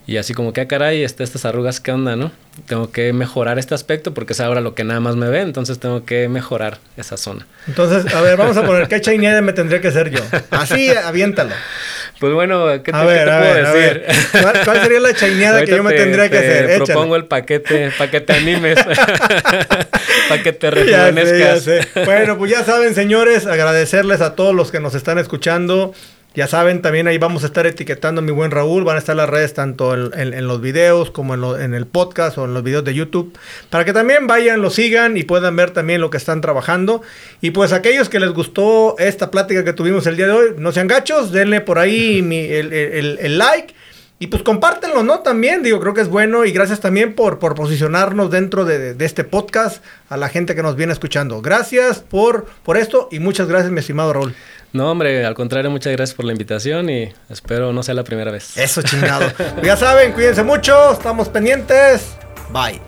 y así como que, ah, caray, este, estas arrugas, ¿qué onda, no? Tengo que mejorar este aspecto porque es ahora lo que nada más me ve, entonces tengo que mejorar esa zona. Entonces, a ver, vamos a poner, ¿qué chainada me tendría que hacer yo? Así, aviéntalo. Pues bueno, ¿qué te, puedo decir? ¿Cuál, sería la chaineada que yo me tendría que hacer? Te propongo el paquete, para *laughs* que te animes, para que te rejuvenezcas. Bueno, pues ya saben, señores, agradecerles a todos los que nos están escuchando. Ya saben, también ahí vamos a estar etiquetando a mi buen Raúl. Van a estar las redes tanto en, los videos como en, el podcast o en los videos de YouTube. Para que también vayan, lo sigan y puedan ver también lo que están trabajando. Y pues aquellos que les gustó esta plática que tuvimos el día de hoy, no sean gachos, denle por ahí el, like. Y pues compártenlo, ¿no? También, digo, creo que es bueno. Y gracias también por, por posicionarnos dentro de, de, este podcast a la gente que nos viene escuchando. Gracias por, por esto y muchas gracias, mi estimado Raúl. No, hombre, al contrario, muchas gracias por la invitación y espero no sea la primera vez. Eso chingado. *laughs* ya saben, cuídense mucho, estamos pendientes. Bye.